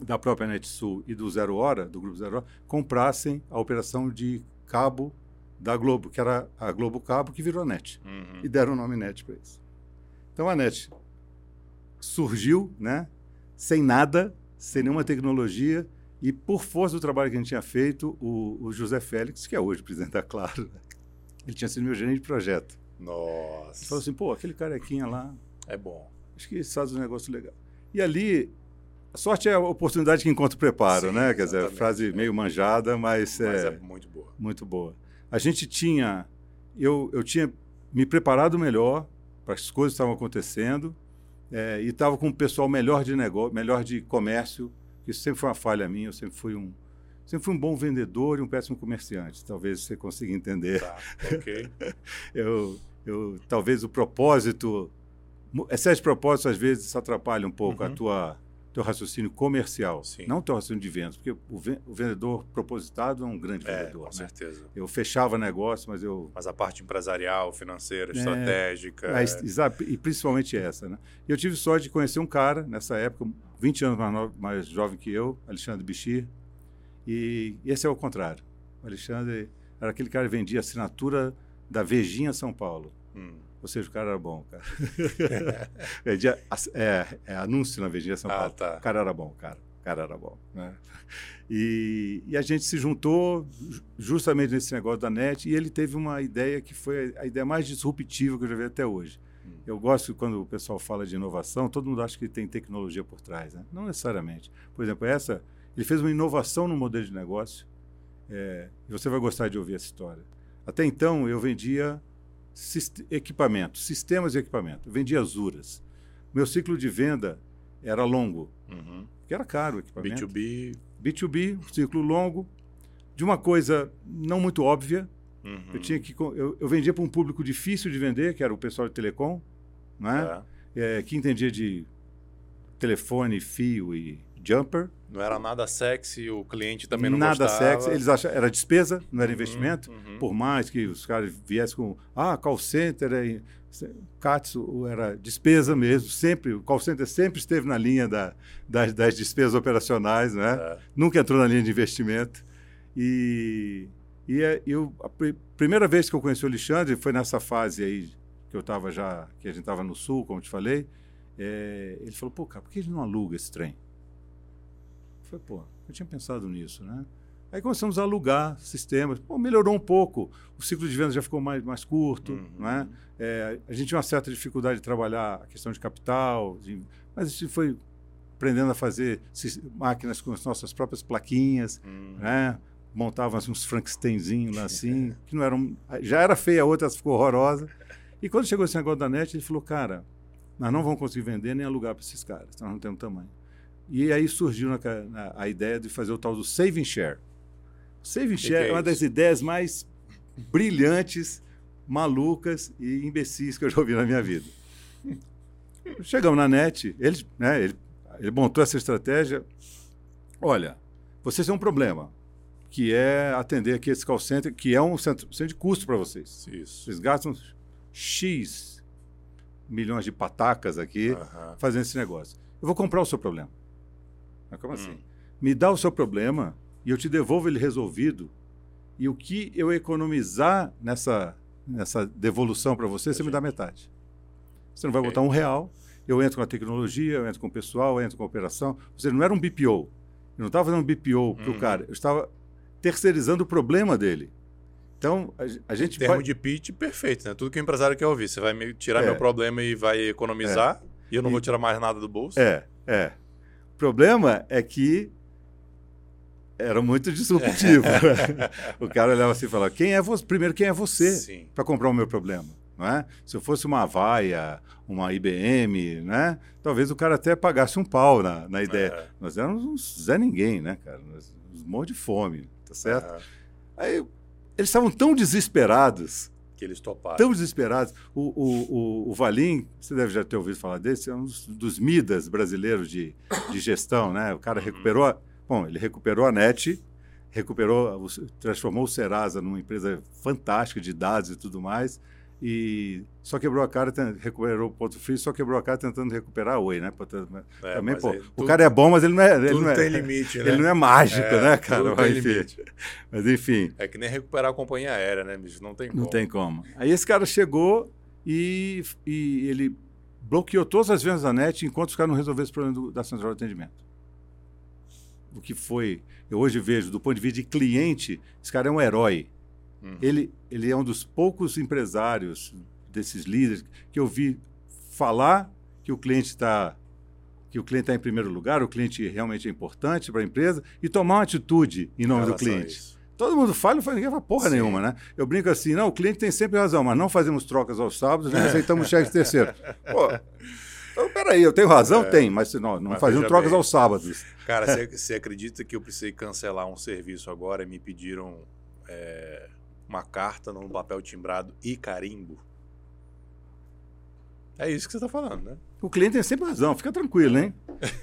da própria NetSul e do Zero Hora, do Grupo Zero Hora, comprassem a operação de cabo da Globo, que era a Globo Cabo, que virou a NET. Uhum. E deram o nome NET para isso. Então a NET surgiu, né, sem nada, sem nenhuma tecnologia, e por força do trabalho que a gente tinha feito, o, o José Félix, que é hoje presidente da Claro, né, ele tinha sido meu gerente de projeto. Ele Nossa. falou assim, pô, aquele carequinha lá, É bom. acho que faz um negócio legal. E ali, a sorte é a oportunidade que encontra o preparo, Sim, né? Quer dizer, frase meio manjada, mas, Mas é, é muito boa. muito boa. A gente tinha, eu, eu tinha me preparado melhor para as coisas que estavam acontecendo é, e estava com um pessoal melhor de negócio, melhor de comércio, isso sempre foi uma falha minha, eu sempre fui um sempre fui um bom vendedor e um péssimo comerciante. Talvez você consiga entender. Tá, ok. [laughs] eu, eu, talvez o propósito, excesso de propósito às vezes atrapalha um pouco Uhum. a tua teu raciocínio comercial, Sim. não teu raciocínio de vendas, porque o, ven- o vendedor propositado é um grande É, vendedor. com né? certeza. Eu fechava negócio, mas eu Mas a parte empresarial, financeira, É, estratégica. Mas, exato, e principalmente essa, né? E eu tive sorte de conhecer um cara nessa época, 20 anos mais, mais jovem que eu, Alexandre Bichir, e esse é o contrário. O Alexandre era aquele cara que vendia assinatura da Vejinha São Paulo. Hum. Ou seja, o cara era bom, cara. [laughs] ass- é, é, anúncio na Vejinha São Ah, Paulo. tá. O cara era bom, cara. O cara era bom. Né? [laughs] E, e a gente se juntou ju- justamente nesse negócio da net e ele teve uma ideia que foi a ideia mais disruptiva que eu já vi até hoje. Hum. Eu gosto quando o pessoal fala de inovação, todo mundo acha que tem tecnologia por trás. Né? Não necessariamente. Por exemplo, essa, ele fez uma inovação no modelo de negócio é, e você vai gostar de ouvir essa história. Até então, eu vendia sist- equipamentos, sistemas de equipamento. Eu vendia Azuras. Meu ciclo de venda era longo, Uhum. porque era caro o equipamento. B2B. B2B, um ciclo longo, de uma coisa não muito óbvia. Uhum. Eu, tinha que, eu, eu vendia para um público difícil de vender, que era o pessoal de telecom, né? Tá. É, que entendia de telefone, fio e jumper. Não era nada sexy, o cliente também não Nada gostava. sexy. Eles achavam, era despesa, não era Uhum, investimento. uhum. Por mais que os caras viessem com, ah, call center, é, Katsu era despesa mesmo, sempre, o call center sempre esteve na linha da, das, das despesas operacionais, né? É. nunca entrou na linha de investimento. E, e é- eu, a pri- primeira vez que eu conheci o Alexandre foi nessa fase aí que eu estava já, que a gente estava no sul, como te falei. é, ele falou, pô, cara, por que a gente não aluga esse trem? Falei, pô, eu tinha pensado nisso, né? Aí começamos a alugar sistemas. Pô, melhorou um pouco. O ciclo de venda já ficou mais, mais curto, Uhum. não é? A gente tinha uma certa dificuldade de trabalhar a questão de capital, de- mas a gente foi aprendendo a fazer máquinas com as nossas próprias plaquinhas, Hum. né? Montava assim, uns Frankensteinzinhos lá [laughs] assim, que não eram. Já era feia a outra, ficou horrorosa. E quando chegou esse negócio da net, ele falou: cara, nós não vamos conseguir vender nem alugar para esses caras, nós não temos tamanho. E aí surgiu na na- a ideia de fazer o tal do Saving Share. O Saving Que Share que é é uma das ideias mais brilhantes, malucas e imbecis que eu já ouvi na minha vida. Chegamos na net, ele, né, ele, ele montou essa estratégia. Olha, vocês têm um problema, que é atender aqui esse call center, que é um centro, centro de custo para vocês. Isso. Vocês gastam X milhões de patacas aqui fazendo esse negócio. Eu vou comprar o seu problema. Mas como assim? Hum. Me dá o seu problema e eu te devolvo ele resolvido. E o que eu economizar nessa, nessa devolução para você, você me dá metade. Você não vai Ok. botar um real. Eu entro com a tecnologia, eu entro com o pessoal, eu entro com a operação. Seja, não era um BPO. Eu não estava fazendo um BPO para o Uhum. cara. Eu estava terceirizando o problema dele. Então, a, a gente Termo vai- de pitch perfeito, né? Tudo que o empresário quer ouvir. Você vai me tirar É. meu problema e vai economizar, e eu não E- vou tirar mais nada do bolso. É, é. O problema é que era muito disruptivo. [laughs] o cara olhava assim e falava: quem é você? Primeiro, quem é você para comprar o meu problema? Não é? Se eu fosse uma Avaia, uma IBM, né? talvez o cara até pagasse um pau na, na ideia. É. Nós éramos uns Zé Ninguém, né, cara? Nós, uns monte de fome, tá certo? Aham. Aí eles estavam tão desesperados Que eles toparam. tão desesperados. O, o, o, o Valim, você deve já ter ouvido falar desse, é um dos, Midas brasileiros de, de gestão, né? O cara Uhum. recuperou, a- bom, ele recuperou a NET, recuperou, transformou o Serasa numa empresa fantástica de dados e tudo mais, e só quebrou a cara, recuperou o Ponto Frio, só quebrou a cara tentando recuperar a Oi, né? Ter- É, Também, pô, aí o tudo- cara é bom, mas ele não é... Ele não é, tem limite, [laughs] né? ele não é mágico, É, né, cara? Mas enfim, mas enfim. É que nem recuperar a companhia aérea, né, bicho? Não tem como. Não tem como. Aí esse cara chegou e, e ele bloqueou todas as vendas da net enquanto os caras não resolveram esse problema do- da central de atendimento. O que foi, eu hoje vejo, do ponto de vista de cliente, esse cara é um herói. Uhum. Ele, ele é um dos poucos empresários desses líderes que eu vi falar que o cliente está que o cliente está em primeiro lugar, o cliente realmente é importante para a empresa e tomar uma atitude em nome do cliente. Todo mundo fala, não faz ninguém fala porra Sim. nenhuma, né? Eu brinco assim, não, o cliente tem sempre razão, mas não fazemos trocas aos sábados, nem aceitamos [laughs] cheque terceiro. Pô, Então, peraí, eu tenho razão? É, tem, mas não, não faziam trocas bem. aos sábados. Cara, [laughs] você acredita que eu precisei cancelar um serviço agora e me pediram é, uma carta num papel timbrado e carimbo? É isso que você está falando, né? O cliente tem sempre razão, fica tranquilo, hein?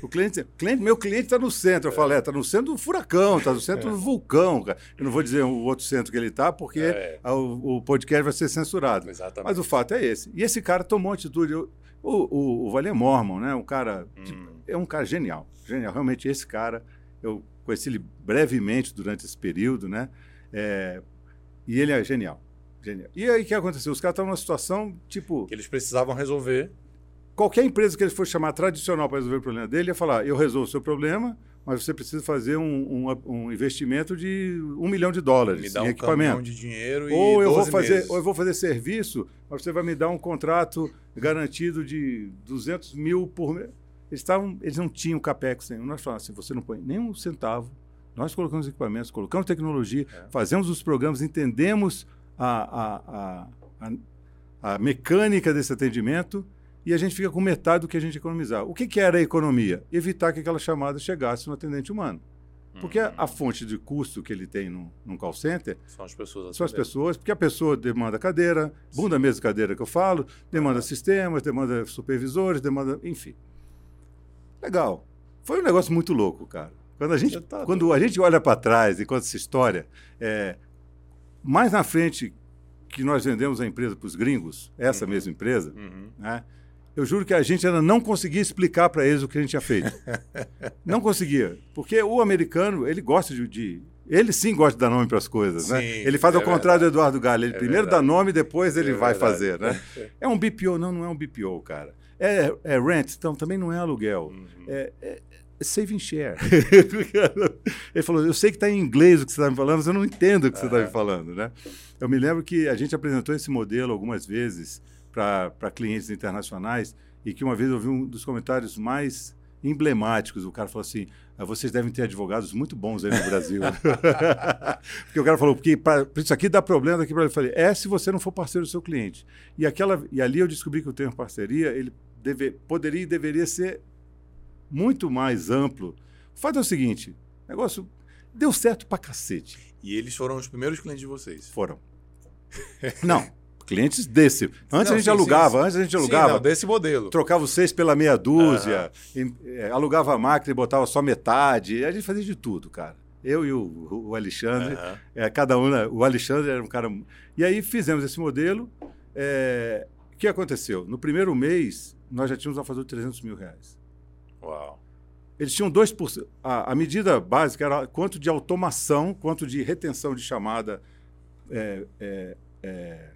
O cliente, cliente meu cliente está no centro. Eu falei, está é, no centro do furacão, está no centro é. do vulcão. Cara. Eu não vou dizer o outro centro que ele está, porque é. o, o, podcast vai ser censurado. Exatamente. Mas o fato é esse. E esse cara tomou atitude. o, o, o Valer Mormon, né? Um cara. Hum. Tipo, é um cara genial. Genial. Realmente, esse cara, eu conheci ele brevemente durante esse período, né? E ele é genial. Genial. E aí o que aconteceu? Os caras estavam numa situação tipo. Que eles precisavam resolver qualquer empresa que ele for chamar tradicional para resolver o problema dele ia falar: eu resolvo o seu problema, mas você precisa fazer um, um, um investimento de um milhão de dólares me dá em um equipamento. de dinheiro ou eu vou fazer meses. ou eu vou fazer serviço, mas você vai me dar um contrato garantido de 200 mil por mês. Eles, estavam, eles não tinham capex nenhum. Nós falamos assim: você não põe nem um centavo. Nós colocamos equipamentos, colocamos tecnologia, é. fazemos os programas, entendemos a, a, a, a, mecânica desse atendimento e a gente fica com metade do que a gente economizar. O que, que era a economia? Evitar que aquela chamada chegasse no atendente humano. Porque a, a, uhum. fonte de custo que ele tem num call center são as pessoas. São as pessoas, porque a pessoa demanda cadeira, bunda, mesa, cadeira que eu falo, demanda sistemas, demanda supervisores, demanda. Enfim. Legal. Foi um negócio muito louco, cara. Quando a gente, tá quando a gente olha para trás e conta essa história, é, mais na frente que nós vendemos a empresa para os gringos, essa uhum. mesma empresa, uhum. né? eu juro que a gente ainda não conseguia explicar para eles o que a gente tinha feito. [laughs] não conseguia. Porque o americano, ele gosta de. de ele sim gosta de dar nome para as coisas, né? sim, né? Ele faz é ao contrário verdade. do Eduardo Galho. Ele é primeiro verdade. dá nome, depois ele é vai verdade. fazer, né? [laughs] É um BPO, não, não é um BPO, cara. É, é rent, então também não é aluguel. Uhum. É, é, é saving share. [laughs] ele falou: Eu sei que está em inglês o que você está me falando, mas eu não entendo o que você está me falando, né? Eu me lembro que a gente apresentou esse modelo algumas vezes para clientes internacionais e que uma vez eu vi um dos comentários mais emblemáticos. O cara falou assim: ah, vocês devem ter advogados muito bons aí no Brasil. [laughs] [laughs] porque o cara falou: porque pra, isso aqui dá problema daqui para ele. Eu falei: é se você não for parceiro do seu cliente. E, aquela, e ali eu descobri que o termo parceria ele deve, poderia e deveria ser muito mais amplo. O fato é o seguinte: o negócio deu certo pra cacete. E eles foram os primeiros clientes de vocês? Foram. [laughs] Não, clientes desse. Antes não, a gente sim, alugava, sim, antes a gente alugava. Sim, não, desse modelo. Trocava os seis pela meia dúzia, uhum. e, é, alugava a máquina e botava só metade. A gente fazia de tudo, cara. Eu e o, o Alexandre, uhum. é, cada um, né, o Alexandre era um cara. E aí fizemos esse modelo. É, o que aconteceu? No primeiro mês, nós já tínhamos a fazer 300 mil reais. Uau. Eles tinham 2%. A, a medida básica era quanto de automação, quanto de retenção de chamada é, é, é,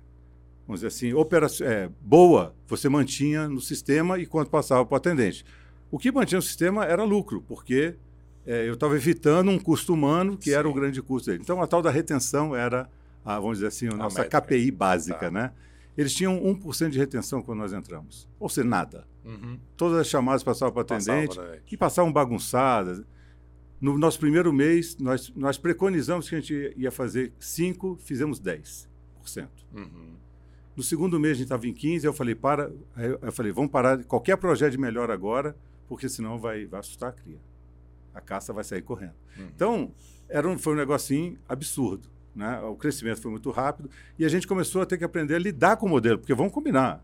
vamos dizer assim, operação, é, boa, você mantinha no sistema e quando passava para o atendente. O que mantinha o sistema era lucro, porque é, eu estava evitando um custo humano, que Sim. era o grande custo dele. Então, a tal da retenção era, a, vamos dizer assim, a, a nossa métrica. KPI básica, tá. né? Eles tinham 1% de retenção quando nós entramos. Ou seja, nada. Uhum. Todas as chamadas passavam para o atendente passava, e passavam bagunçadas. No nosso primeiro mês, nós, nós preconizamos que a gente ia fazer 5%, fizemos 10%. Uhum. No segundo mês a gente estava em 15, eu falei, para, eu falei, vamos parar qualquer projeto de melhor agora, porque senão vai, vai assustar a cria. A caça vai sair correndo. Uhum. Então, era um, foi um negocinho absurdo. Né? O crescimento foi muito rápido e a gente começou a ter que aprender a lidar com o modelo, porque vamos combinar.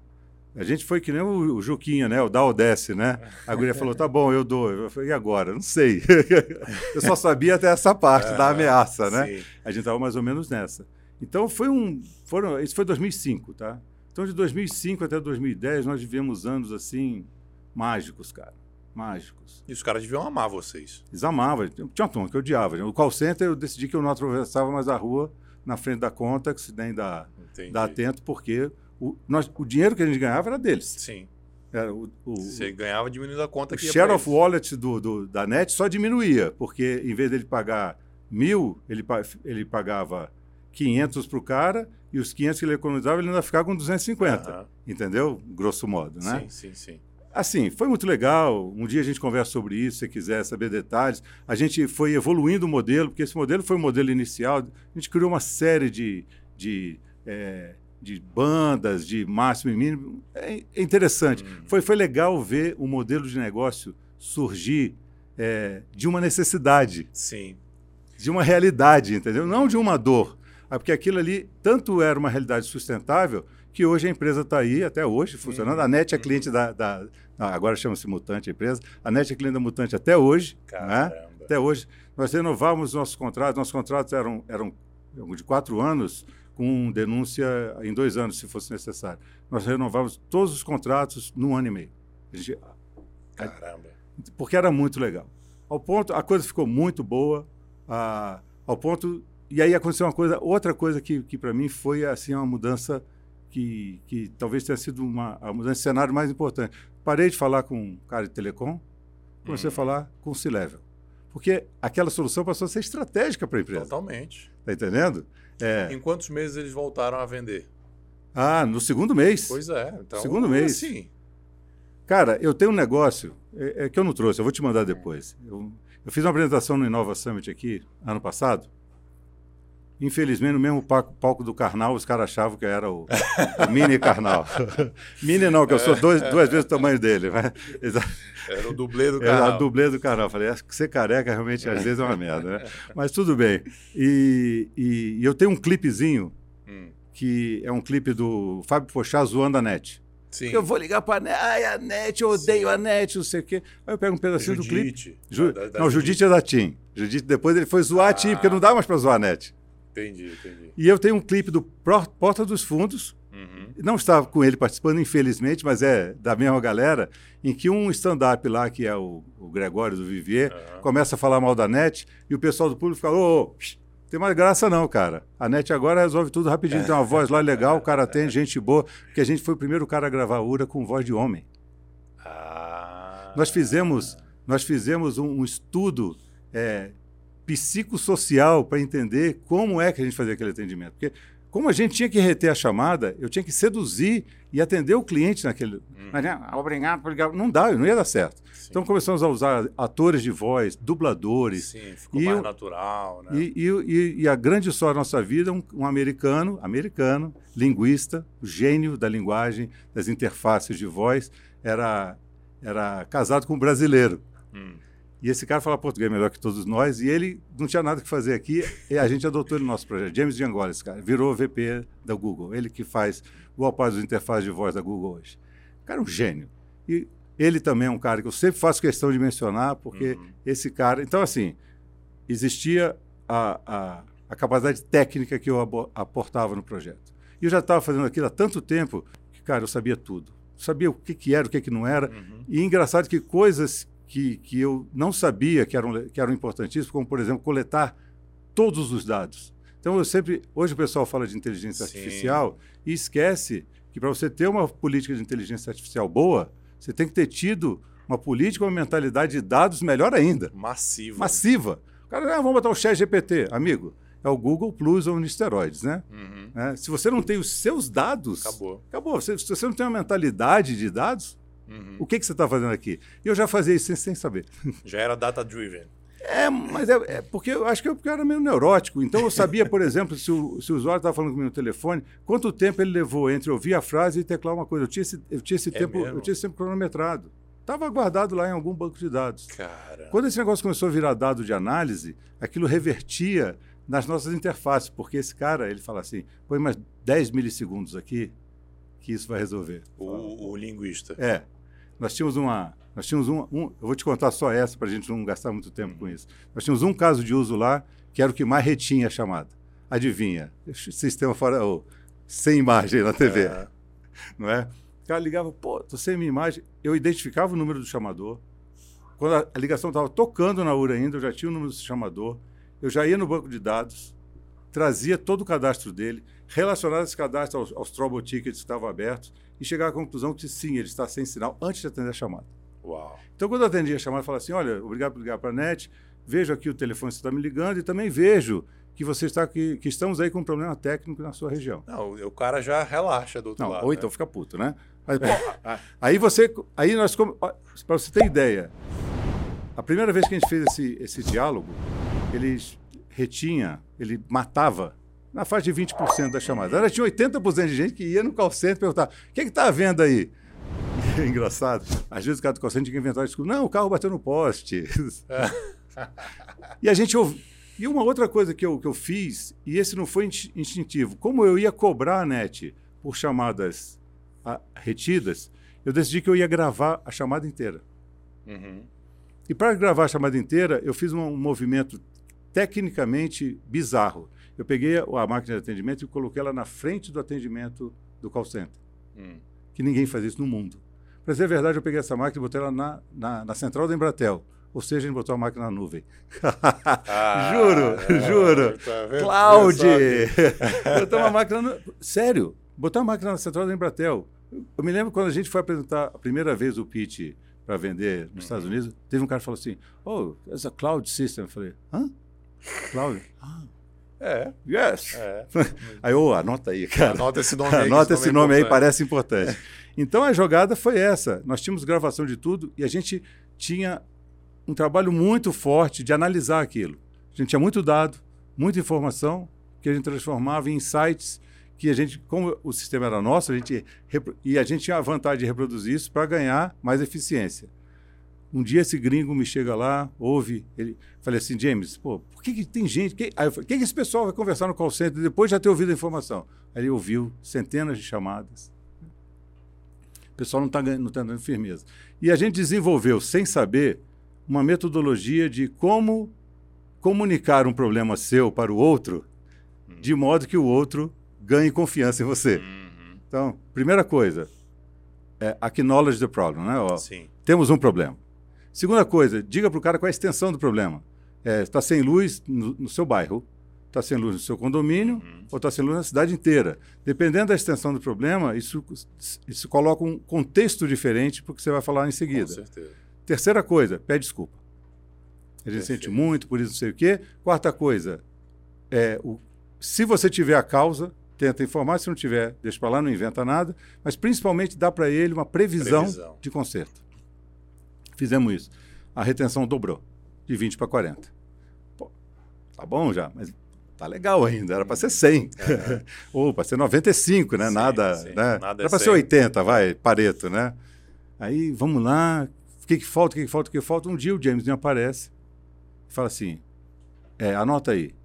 A gente foi que nem o, o Juquinha, né? O dá ou desce, né? A guria falou, tá bom, eu dou. Eu falei, e agora? Não sei. [laughs] eu só sabia até essa parte da ameaça, né? Sim. A gente estava mais ou menos nessa. Então foi um, foram, isso foi 2005, tá? Então de 2005 até 2010 nós vivemos anos assim mágicos, cara, mágicos. E os caras deviam amar vocês. Eles amavam, tinha uma turma que eu odiava. O call center eu decidi que eu não atravessava mais a rua na frente da Contax nem da, da Atento, porque o, nós, o dinheiro que a gente ganhava era deles. Sim. Era o, o, Você ganhava diminuindo a conta o share of wallet do, do, da NET só diminuía, porque em vez dele pagar mil, ele, ele pagava 500 para o cara e os 500 que ele economizava ele ainda ficava com 250, uhum. entendeu? Grosso modo, né? Sim, sim, sim. Assim, foi muito legal. Um dia a gente conversa sobre isso, se você quiser saber detalhes. A gente foi evoluindo o modelo, porque esse modelo foi o modelo inicial. A gente criou uma série de, de é, de bandas, de máximo e mínimo. É, é interessante. Uhum. Foi, foi legal ver o modelo de negócio surgir é, de uma necessidade. Sim. De uma realidade, entendeu? Não de uma dor. Ah, porque aquilo ali tanto era uma realidade sustentável que hoje a empresa está aí, até hoje, funcionando. Uhum. A NET é cliente uhum. da, da, Agora chama-se Mutante a empresa. A NET é cliente da Mutante até hoje. Né? Até hoje. Nós renovávamos nossos contratos. Nossos contratos eram, eram de quatro anos, com denúncia em dois anos, se fosse necessário. Nós renovávamos todos os contratos num ano e meio. Gente, Caramba. Porque era muito legal. Ao ponto, a coisa ficou muito boa, a, ao ponto e aí aconteceu uma coisa, outra coisa que, que para mim foi assim uma mudança que, que talvez tenha sido uma a mudança de cenário mais importante. Parei de falar com um cara de telecom, comecei hum. a falar com o C-Level. Porque aquela solução passou a ser estratégica para a empresa. Totalmente. Está entendendo? É... Em quantos meses eles voltaram a vender? Ah, no segundo mês. Pois é. Então, segundo mês. Sim. Cara, eu tenho um negócio é, é, que eu não trouxe, eu vou te mandar depois. Eu, eu fiz uma apresentação no Inova Summit aqui, ano passado, Infelizmente, no mesmo palco do Karnal, os caras achavam que era o, o mini Karnal. [laughs] mini não, que eu sou dois, duas vezes o tamanho dele. Mas... Era o dublê do Karnal. Era o dublê do Karnal. Falei, ser careca realmente às vezes é uma merda, né? Mas tudo bem. E, e, e eu tenho um clipezinho, hum. que é um clipe do Fábio Pochá zoando a net. Sim. Eu vou ligar para a NET, ai, a NET, eu odeio Sim. a NET, não sei o quê. Aí eu pego um pedacinho Judite. do clipe. Ju... Da, da não, Judite é da TIM. Judite, depois ele foi zoar ah. a TIM, porque não dá mais para zoar a NET. Entendi, entendi. E eu tenho um clipe do Porta dos Fundos, uhum. não estava com ele participando, infelizmente, mas é da mesma galera, em que um stand-up lá, que é o, o Gregório do Vivier, uhum. começa a falar mal da NET e o pessoal do público fala: ô, oh, tem mais graça não, cara. A NET agora resolve tudo rapidinho, tem uma voz lá legal, o cara tem gente boa, porque a gente foi o primeiro cara a gravar URA com voz de homem. Ah. Nós fizemos, nós fizemos um, um estudo é, psicossocial para entender como é que a gente fazia aquele atendimento. Porque como a gente tinha que reter a chamada, eu tinha que seduzir e atender o cliente naquele. Hum. Mas, né, obrigado por ligar. Não dá, não ia dar certo. Sim. Então começamos a usar atores de voz, dubladores. Sim, ficou e, mais natural. Né? E, e, e, a grande história da nossa vida, um, um americano, americano, linguista, gênio da linguagem, das interfaces de voz, era, era casado com um brasileiro. Hum. E esse cara fala português melhor que todos nós, e ele não tinha nada que fazer aqui, e a gente adotou ele no nosso projeto. James Giangola, esse cara, virou VP da Google. Ele que faz boa parte das interfaces de voz da Google hoje. O cara é um gênio. E ele também é um cara que eu sempre faço questão de mencionar, porque uhum. esse cara. Então, assim, existia a, a, a capacidade técnica que eu aportava no projeto. E eu já estava fazendo aquilo há tanto tempo que, cara, eu sabia tudo. Sabia o que, que era, o que, que não era. Uhum. E engraçado que coisas que, que eu não sabia que eram, que eram importantíssimos, como, por exemplo, coletar todos os dados. Então, eu sempre. Hoje o pessoal fala de inteligência Sim. artificial e esquece que para você ter uma política de inteligência artificial boa, você tem que ter tido uma política, uma mentalidade de dados melhor ainda. Massiva. Massiva. O cara, ah, vamos botar o chat GPT. Amigo, é o Google Plus ou no esteroides, né? Uhum. É, se você não tem os seus dados... Acabou. Acabou. Se, se você não tem uma mentalidade de dados, Uhum. O que, que você está fazendo aqui? E eu já fazia isso sem, sem saber. [laughs] Já era data-driven. É, mas é, é, porque eu acho que eu, era meio neurótico. Então eu sabia, por exemplo, se o, se o usuário estava falando comigo no telefone, quanto tempo ele levou entre ouvir a frase e teclar uma coisa. Eu tinha esse, eu tinha esse é tempo, mesmo? eu tinha esse tempo cronometrado. Estava guardado lá em algum banco de dados. Cara. Quando esse negócio começou a virar dado de análise, aquilo revertia nas nossas interfaces, porque esse cara, ele fala assim, põe mais 10 milissegundos aqui, que isso vai resolver. O, o linguista. É. Nós tínhamos uma. Nós tínhamos um, um eu vou te contar só essa para a gente não gastar muito tempo com isso. Nós tínhamos um caso de uso lá que era o que mais retinha a chamada. Adivinha? Sistema fora, oh, sem imagem na TV. É. [laughs] Não é? O cara ligava, pô, tô sem minha imagem. Eu identificava o número do chamador. Quando a, a ligação estava tocando na URA ainda, eu já tinha o número do chamador. Eu já ia no banco de dados, trazia todo o cadastro dele, relacionava esse cadastro aos, aos trouble tickets que estavam abertos e chegar à conclusão que sim, ele está sem sinal antes de atender a chamada. Uau. Então, quando eu atendi a chamada, eu falei assim: olha, obrigado por ligar para a NET, vejo aqui o telefone que você está me ligando e também vejo que você está que, que estamos aí com um problema técnico na sua região. Não, o cara já relaxa do outro Não, lado. Ou né? então fica puto, né? Mas, aí você, aí nós, para você ter ideia, a primeira vez que a gente fez esse, esse diálogo, ele retinha, ele matava na faixa de 20% da chamada. Ela tinha 80% de gente que ia no call center e perguntava: o que está havendo aí? É [laughs] engraçado. Às vezes o cara do call center tinha que inventar desculpa. Não, o carro bateu no poste. [laughs] e a gente ouve. E uma outra coisa que eu, que eu fiz, e esse não foi instintivo, como eu ia cobrar a net por chamadas a, retidas, eu decidi que eu ia gravar a chamada inteira. Uhum. E para gravar a chamada inteira, eu fiz um, movimento tecnicamente bizarro. Eu peguei a máquina de atendimento e coloquei ela na frente do atendimento do call center. Hum. Que ninguém faz isso no mundo. Para dizer a verdade, eu peguei essa máquina e botei ela na, na, na central da Embratel. Ou seja, a gente botou a máquina na nuvem. Ah, [laughs] juro, é, juro. Tá Cloud! [laughs] botou uma máquina. No... Sério, botar uma máquina na central da Embratel. Eu me lembro quando a gente foi apresentar a primeira vez o pitch para vender nos uhum. Estados Unidos, teve um cara que falou assim: Oh, it's a cloud system. Eu falei: Hã? Cloud? Ah. É. Yes. É. [laughs] Aí, ô, oh, anota aí, cara. Anota esse nome aí. [laughs] Anota esse nome, é aí, parece importante. Então a jogada foi essa. Nós tínhamos gravação de tudo e a gente tinha um trabalho muito forte de analisar aquilo. A gente tinha muito dado, muita informação que a gente transformava em insights que a gente, como o sistema era nosso, a gente e a gente tinha a vantagem de reproduzir isso para ganhar mais eficiência. Um dia esse gringo me chega lá, ouve, ele falei assim, James, pô, por que, que tem gente? Que, aí eu falei, que, que esse pessoal vai conversar no call center depois de já ter ouvido a informação? Aí ele ouviu centenas de chamadas. O pessoal não está não tá dando firmeza. E a gente desenvolveu, sem saber, uma metodologia de como comunicar um problema seu para o outro, uhum. de modo que o outro ganhe confiança em você. Uhum. Então, primeira coisa, é acknowledge the problem, né? Ó, Sim. Temos um problema. Segunda coisa, diga para o cara qual é a extensão do problema. Está é, sem luz no, no, seu bairro, está sem luz no seu condomínio uhum. ou está sem luz na cidade inteira. Dependendo da extensão do problema, isso, isso coloca um contexto diferente para o que você vai falar em seguida. Com certeza. Terceira coisa, pede desculpa. A gente sente muito, por isso não sei o quê. Quarta coisa, é, o, se você tiver a causa, tenta informar. Se não tiver, deixa para lá, não inventa nada. Mas principalmente dá para ele uma previsão, previsão, de conserto. Fizemos isso. A retenção dobrou, de 20 para 40. Pô, tá bom já, mas tá legal ainda. Era para ser 100. É. [laughs] Ou para ser 95, né? Sim, nada. Sim. Né? nada Era para ser 80, vai, Pareto, né? Aí, vamos lá. O que, que falta? O que, que falta? O que falta? Um dia o James me aparece e fala assim: é, anota aí.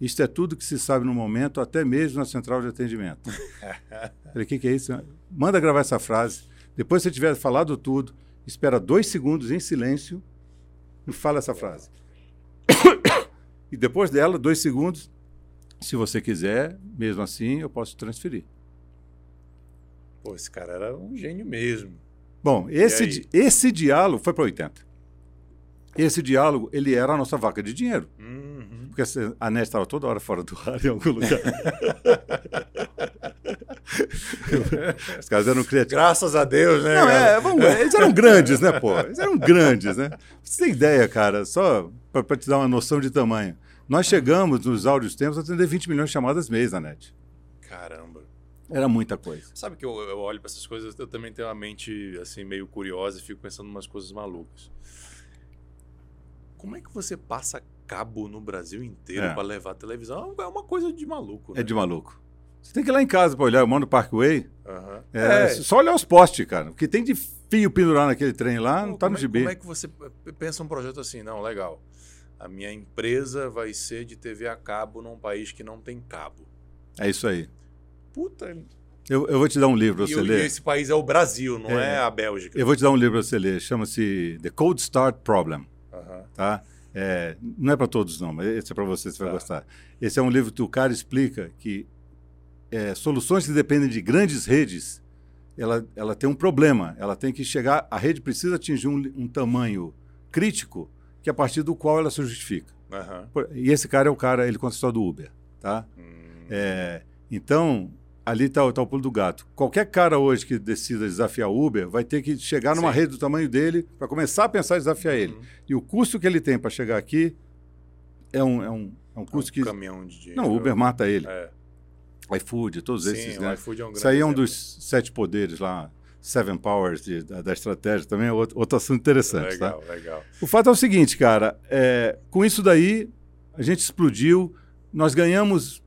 Isto é tudo que se sabe no momento, até mesmo na central de atendimento. [laughs] Falei, o que, que é isso? Manda gravar essa frase. Depois, se você tiver falado tudo, espera dois segundos em silêncio e fala essa frase. [coughs] e depois dela, dois segundos, se você quiser, mesmo assim, eu posso transferir. Pô, esse cara era um gênio mesmo. Bom, esse, esse diálogo foi para 80. Esse diálogo, ele era a nossa vaca de dinheiro. Uhum. Porque a NET estava toda hora fora do ar em algum lugar. [laughs] [laughs] Os caras eram criativos. Graças a Deus, né? Não, é, vamos, eles eram grandes, né, pô? Eles eram grandes, né? Você tem ideia, cara, só para te dar uma noção de tamanho. Nós chegamos, nos áudios tempos, a atender 20 milhões de chamadas mês na net. Caramba. Era muita coisa. Sabe que eu, eu olho para essas coisas, eu também tenho uma mente assim meio curiosa e fico pensando em umas coisas malucas. Como é que você passa cabo no Brasil inteiro é. para levar a televisão? É uma coisa de maluco. Né? É de maluco. Você tem que ir lá em casa para olhar. Eu mando Parkway. Uhum. É, é. Só olhar os postes, cara. O que tem de fio pendurado naquele trem lá, não tá no é, gibi. Como é que você pensa um projeto assim? Não, legal. A minha empresa vai ser de TV a cabo num país que não tem cabo. É isso aí. Puta. Eu, eu vou te dar um livro para você ler. E esse país é o Brasil, não é, é a Bélgica. Eu vou te dar um livro para você ler. Chama-se The Cold Start Problem. Tá? É, não é para todos, não, mas esse é para você, você tá. vai gostar. Esse é um livro que o cara explica que é, soluções que dependem de grandes redes, ela, ela tem um problema. Ela tem que chegar, a rede precisa atingir um, um tamanho crítico que é a partir do qual ela se justifica. Uhum. E esse cara é o cara, ele conta a história do Uber, tá? Hum. É, então, ali está tá o pulo do gato. Qualquer cara hoje que decida desafiar o Uber vai ter que chegar numa Sim. rede do tamanho dele para começar a pensar em desafiar uhum. ele. E o custo que ele tem para chegar aqui é um, é um, é um custo é um que. caminhão de dinheiro. Não, o Uber mata ele. É. iFood, todos Sim, esses. Né? iFood é um grande Isso aí é um dos sete poderes lá. Seven Powers de, da, da, estratégia também é outro, outro assunto interessante. Legal, tá? legal. O fato é o seguinte, cara, é, com isso daí, a gente explodiu, nós ganhamos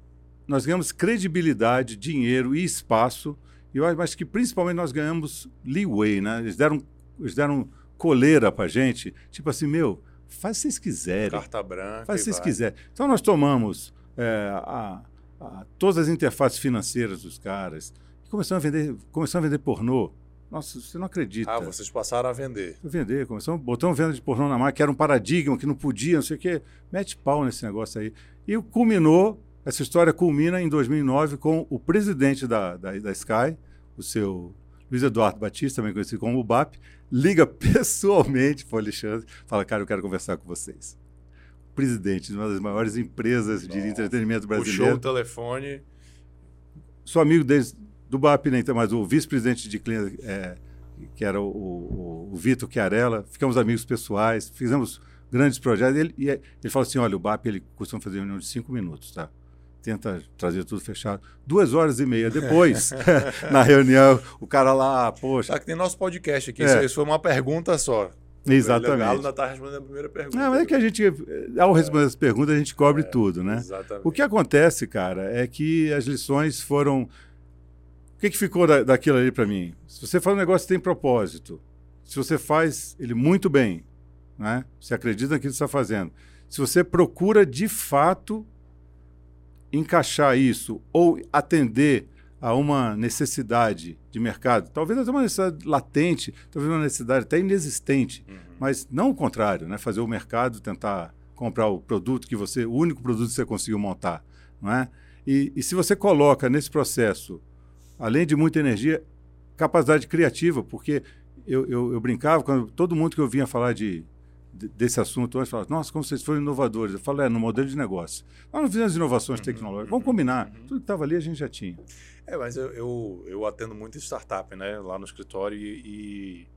nós ganhamos credibilidade, dinheiro e espaço, e eu acho que principalmente nós ganhamos leeway, né? Eles deram, eles deram coleira para gente, tipo assim, meu, faz se vocês quiserem. Carta branca. Faz se vocês quiserem. Então nós tomamos é, a, a, todas as interfaces financeiras dos caras e começamos a vender, começamos a vender pornô. Nossa, você não acredita. Ah, vocês passaram a vender. Vender, começamos, botamos venda de pornô na máquina, que era um paradigma, que não podia, não sei o quê. Mete pau nesse negócio aí. E culminou, essa história culmina em 2009 com o presidente da, da, da Sky, o seu Luiz Eduardo Batista, também conhecido como o BAP, liga [laughs] pessoalmente para o Alexandre, fala, cara, eu quero conversar com vocês. Presidente de uma das maiores empresas Nossa. de entretenimento brasileiro. Puxou o telefone. Sou amigo deles, do BAP, nem né, mas o vice-presidente de cliente, é, que era o, o, o Vitor Chiarella, ficamos amigos pessoais, fizemos grandes projetos. Ele, e ele falou assim: olha, o BAP ele costuma fazer reunião de cinco minutos, tá? Tenta trazer tudo fechado. Duas horas e meia depois, [laughs] na reunião, o cara lá, poxa. Tá que tem nosso podcast aqui. É. Isso foi uma pergunta só. Exatamente. O Galo ainda está respondendo a primeira pergunta. Não, mas é que a gente, ao responder é. as perguntas, a gente cobre é, tudo, né? Exatamente. O que acontece, cara, é que as lições foram. O que, que ficou da, daquilo ali para mim? Se você faz um negócio que tem propósito, se você faz ele muito bem, né? Você acredita naquilo que está fazendo. Se você procura de fato encaixar isso ou atender a uma necessidade de mercado, talvez até uma necessidade latente, talvez uma necessidade até inexistente, uhum. mas não o contrário, né? Fazer o mercado tentar comprar o produto que você, o único produto que você conseguiu montar, não é? E, e se você coloca nesse processo, além de muita energia, capacidade criativa, porque eu, eu, eu brincava quando todo mundo que eu vinha falar de desse assunto antes, falava, nossa, como vocês foram inovadores. Eu falo, é, no modelo de negócio. Nós não fizemos inovações uhum, tecnológicas. Vamos combinar. Uhum. Tudo que estava ali a gente já tinha. É, mas eu, eu, eu, atendo muito startup, né, lá no escritório e, e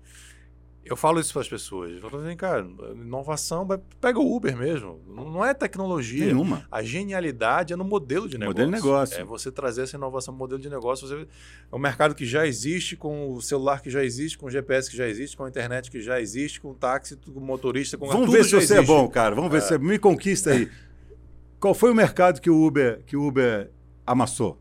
eu falo isso para as pessoas. Eu falo assim, cara, inovação, pega o Uber mesmo. Não é tecnologia. Nenhuma. A genialidade é no modelo de negócio. Modelo de negócio. É você trazer essa inovação no modelo de negócio. Você, é um mercado que já existe, com o celular que já existe, com o GPS que já existe, com a internet que já existe, com o táxi, com o motorista, com Vamos ver se você é existe. é bom, cara. Vamos ver é. se você me conquista aí. Qual foi o mercado que o Uber, que o Uber amassou?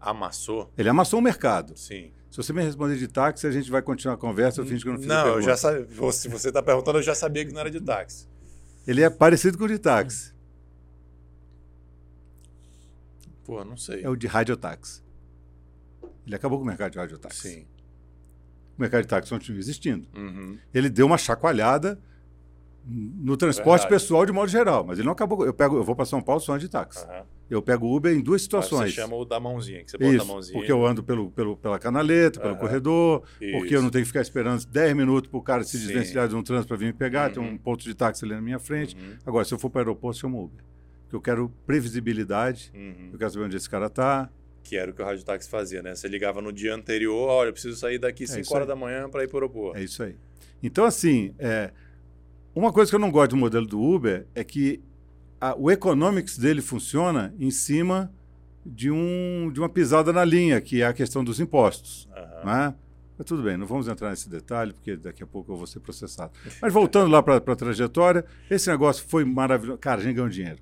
Amassou? Ele amassou o mercado. Sim. Se você me responder de táxi, a gente vai continuar a conversa. Eu finge que eu não fiz Não, eu já sabia. Se você está perguntando, eu já sabia que não era de táxi. Ele é parecido com o de táxi. Pô, não sei. É o de radiotáxi. Ele acabou com o mercado de radiotáxi. Sim. O mercado de táxi continua existindo. Uhum. Ele deu uma chacoalhada no transporte Verdade. pessoal de modo geral, mas ele não acabou. Eu pego, eu vou para São Paulo só de táxi. Uhum. Eu pego Uber em duas situações. Você chama o da mãozinha, que você bota Isso, a mãozinha. Porque eu ando pelo, pelo, pela canaleta, pelo uhum. corredor, Isso. porque eu não tenho que ficar esperando 10 minutos para o cara se desvencilhar de um trânsito para vir me pegar, uhum. tem um uhum. ponto de táxi ali na minha frente. Uhum. Agora, se eu for para o aeroporto, chamo Uber. Porque eu quero previsibilidade, uhum. eu quero saber onde esse cara está. Que era o que o Rádio Táxi fazia, né? Você ligava no dia anterior, olha, eu preciso sair daqui 5 é horas aí. da manhã para ir para o aeroporto. É isso aí. Então, assim, é, uma coisa que eu não gosto do modelo do Uber é que a, o economics dele funciona em cima de, um, de uma pisada na linha, que é a questão dos impostos. Uhum. Né? Mas tudo bem, não vamos entrar nesse detalhe, porque daqui a pouco eu vou ser processado. [laughs] Mas voltando lá para a trajetória, esse negócio foi maravilhoso. Cara, a gente ganhou dinheiro.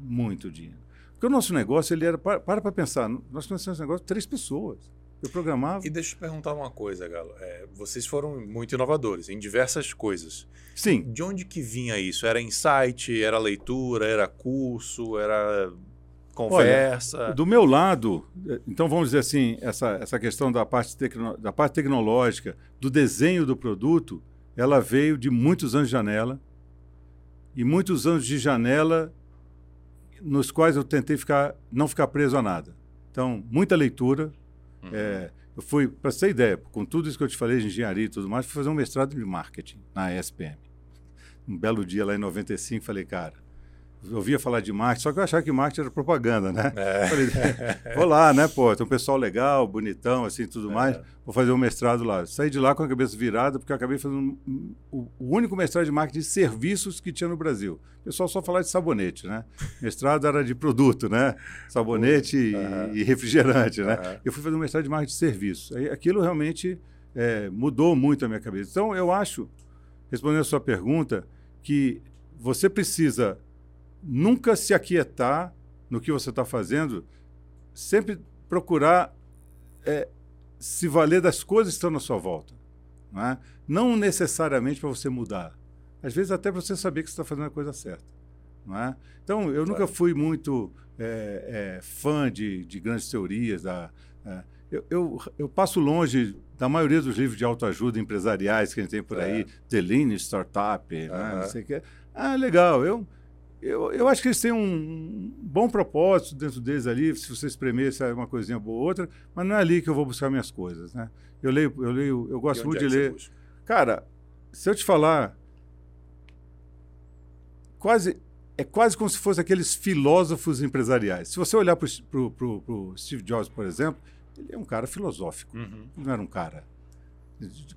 Muito dinheiro. Porque o nosso negócio, ele era. Para para pensar, nós começamos esse negócio três pessoas. Eu programava. E deixa eu te perguntar uma coisa, Galo. É, vocês foram muito inovadores em diversas coisas. Sim. De onde que vinha isso? Era insight, era leitura, era curso, era conversa? Olha, do meu lado, então vamos dizer assim, essa, essa questão da parte, tecno, da parte tecnológica, do desenho do produto, ela veio de muitos anos de janela. E muitos anos de janela nos quais eu tentei ficar, não ficar preso a nada. Então, muita leitura, Uhum. É, eu fui, para ter ideia, com tudo isso que eu te falei de engenharia e tudo mais, fui fazer um mestrado de marketing na ESPM. Um belo dia lá em 95, falei, cara, eu ouvia falar de marketing, só que eu achava que marketing era propaganda, né? É. [laughs] Falei, vou lá, né, pô, tem um pessoal legal, bonitão, assim, tudo é. mais, vou fazer um mestrado lá. Saí de lá com a cabeça virada, porque eu acabei fazendo o, único mestrado de marketing de serviços que tinha no Brasil. O pessoal só falava de sabonete, né? [laughs] Mestrado era de produto, né? Sabonete e, e, refrigerante, né? Eu fui fazer um mestrado de marketing de serviços. Aquilo realmente é, mudou muito a minha cabeça. Então, eu acho, respondendo a sua pergunta, que você precisa nunca se aquietar no que você está fazendo, sempre procurar é, se valer das coisas que estão na sua volta. Não, é? não necessariamente para você mudar. Às vezes até para você saber que você está fazendo a coisa certa. Não é? Então, eu nunca fui muito é, é, fã de, de, grandes teorias. Da, é, eu, eu, eu, passo longe da maioria dos livros de autoajuda empresariais que a gente tem por aí, The Lean Startup, né? não sei o que. Ah, legal. Eu, eu, eu acho que eles têm um bom propósito dentro deles ali, se você espremer, sai uma coisinha boa ou outra, mas não é ali que eu vou buscar minhas coisas, né? Eu leio, eu leio, eu gosto muito é de ler. Cara, se eu te falar, quase é quase como se fosse aqueles filósofos empresariais. Se você olhar para o Steve Jobs, por exemplo, ele é um cara filosófico. Uhum. Não era um cara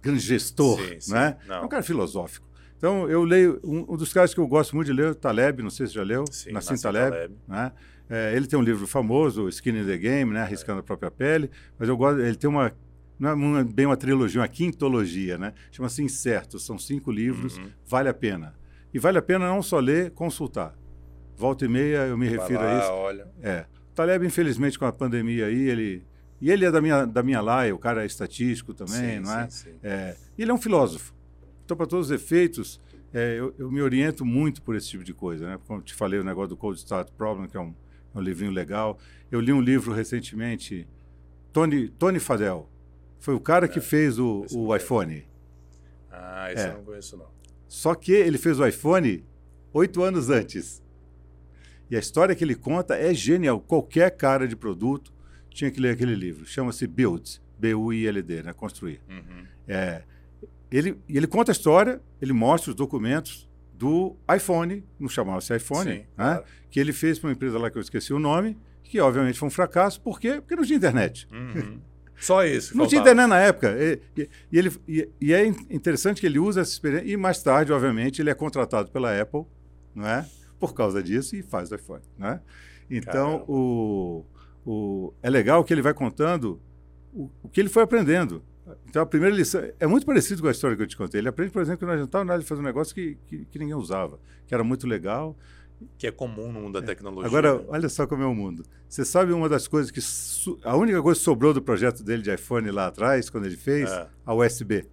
grande gestor, sim, né? É um cara filosófico. Então, eu leio. Um, um, dos caras que eu gosto muito de ler é o Taleb, não sei se já leu. Sim, Nassim, Taleb. Taleb. Né? É, ele tem um livro famoso, Skin in the Game, né? Arriscando é. a própria pele. Mas eu gosto. Ele tem uma. Não é uma, bem uma trilogia, uma quintologia, né? Chama-se Incerto. São cinco livros, uhum. vale a pena. E vale a pena não só ler, consultar. Volta e meia eu me Vai refiro lá, a isso. Olha. É. Taleb, infelizmente, com a pandemia aí, ele. E ele é da minha, da minha laia, o cara é estatístico também, sim, não é? Sim, sim. é? Ele é um filósofo. Então, para todos os efeitos, é, eu, eu, me oriento muito por esse tipo de coisa. Né? Como te falei, o negócio do Cold Start Problem, que é um, é um livrinho legal. Eu li um livro recentemente, Tony, Tony Fadell. Foi o cara é, que fez o, o iPhone. Ah, esse é. eu não conheço, não. Só que ele fez o iPhone oito anos antes. E a história que ele conta é genial. Qualquer cara de produto tinha que ler aquele livro. Chama-se Build, B-U-I-L-D, né? Construir. Uhum. É, ele, ele conta a história, ele mostra os documentos do iPhone, não chamava-se iPhone, Sim, né? Claro. que ele fez para uma empresa lá que eu esqueci o nome, que obviamente foi um fracasso. Por quê? Porque não tinha internet. Uhum. Só isso. Não tinha internet na época. E, e, e ele, e, e, é interessante que ele usa essa experiência. E mais tarde, obviamente, ele é contratado pela Apple, não é? Por causa disso, e faz o iPhone. Né? Então, o, o, é legal que ele vai contando o, o que ele foi aprendendo. Então, a primeira lição é muito parecido com a história que eu te contei. Ele aprende, por exemplo, que não estávamos fazer um negócio que, que, que, ninguém usava, que era muito legal. Que é comum no mundo da é. tecnologia. Agora, né? olha só como é o mundo. Você sabe uma das coisas que. A única coisa que sobrou do projeto dele de iPhone lá atrás, quando ele fez? É. A USB.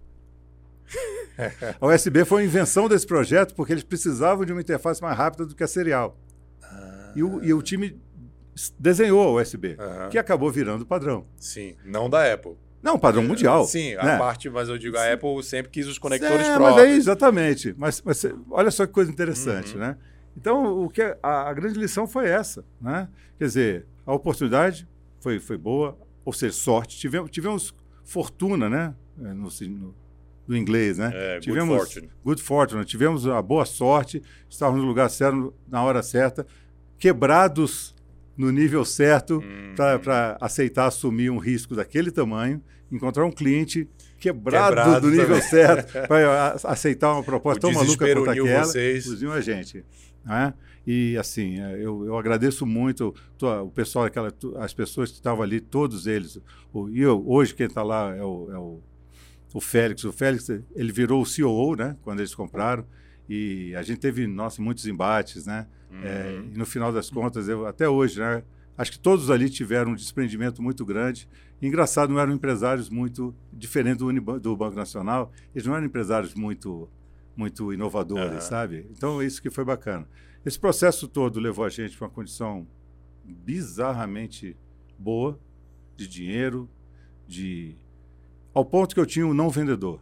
[laughs] a USB foi a invenção desse projeto porque eles precisavam de uma interface mais rápida do que a serial. Ah. E, o, e o time desenhou a USB, que acabou virando padrão. Sim, não da Apple. Não, padrão mundial. Sim, a né? parte, mas eu digo, a Sim. Apple sempre quis os conectores é, próprios. Mas aí, exatamente. Mas, mas, olha só que coisa interessante, uhum. né? Então, o que é, a, a, grande lição foi essa, né? Quer dizer, a oportunidade foi, foi boa, ou seja, sorte. Tivemos, tivemos fortuna, né? É, no, no, no inglês, né? É, tivemos good fortune. Good fortune. Tivemos a boa sorte, estávamos no lugar certo, na hora certa, quebrados no nível certo uhum. para aceitar assumir um risco daquele tamanho, encontrar um cliente quebrado, quebrado do nível também. certo para aceitar uma proposta tão maluca quanto aquela, vocês. a gente. Né? E assim, é, eu, eu agradeço muito o pessoal, aquela, as pessoas que estavam ali, todos eles. O, e eu, hoje quem está lá é o, é o, o Félix. O Félix ele virou o CEO, né? Quando eles compraram. E a gente teve, nossa, muitos embates, né? Uhum. É, e no final das contas, eu, até hoje, né? Acho que todos ali tiveram um desprendimento muito grande. engraçado, não eram empresários muito diferentes do, do Banco Nacional. Eles não eram empresários muito, muito inovadores, uhum. sabe? Então, isso que foi bacana. Esse processo todo levou a gente para uma condição bizarramente boa de dinheiro, de ao ponto que eu tinha um não vendedor.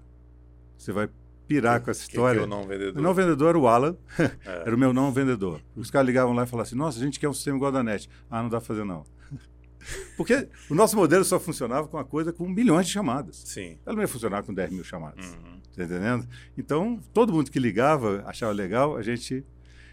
Você vai pirar que, com essa história. Que, que é o não vendedor? O não vendedor era o Alan, [laughs] é. era o meu não vendedor. Os caras ligavam lá e falavam assim: nossa, a gente quer um sistema igual da NET. Ah, não dá para fazer não. [laughs] Porque o nosso modelo só funcionava com uma coisa com milhões de chamadas. Sim. Ela não ia funcionar com 10 mil chamadas. Uhum. Tá entendendo? Então, todo mundo que ligava achava legal, a gente.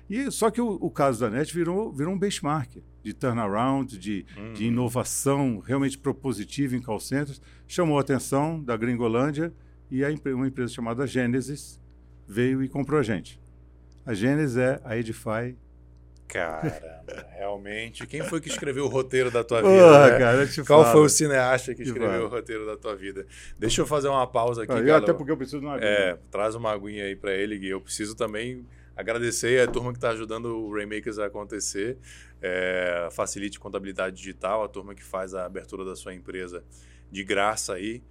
E só que o, o caso da NET virou, virou um benchmark de turnaround, de, uhum. de inovação realmente propositiva em call centers. Chamou a atenção da Gringolândia e a, uma empresa chamada Genesis veio e comprou a gente. A Genesis é a Edify. Caramba, [laughs] realmente. Quem foi que escreveu o roteiro da tua vida? Oh, né? cara, Qual falo. foi o cineasta que escreveu o roteiro da tua vida? Deixa eu fazer uma pausa aqui. Ah, até porque eu preciso de uma aguinha. É, traz uma aguinha aí para ele, Gui. Eu preciso também agradecer a turma que está ajudando o Rainmakers a acontecer. é, facilite contabilidade digital, a turma que faz a abertura da sua empresa de graça aí.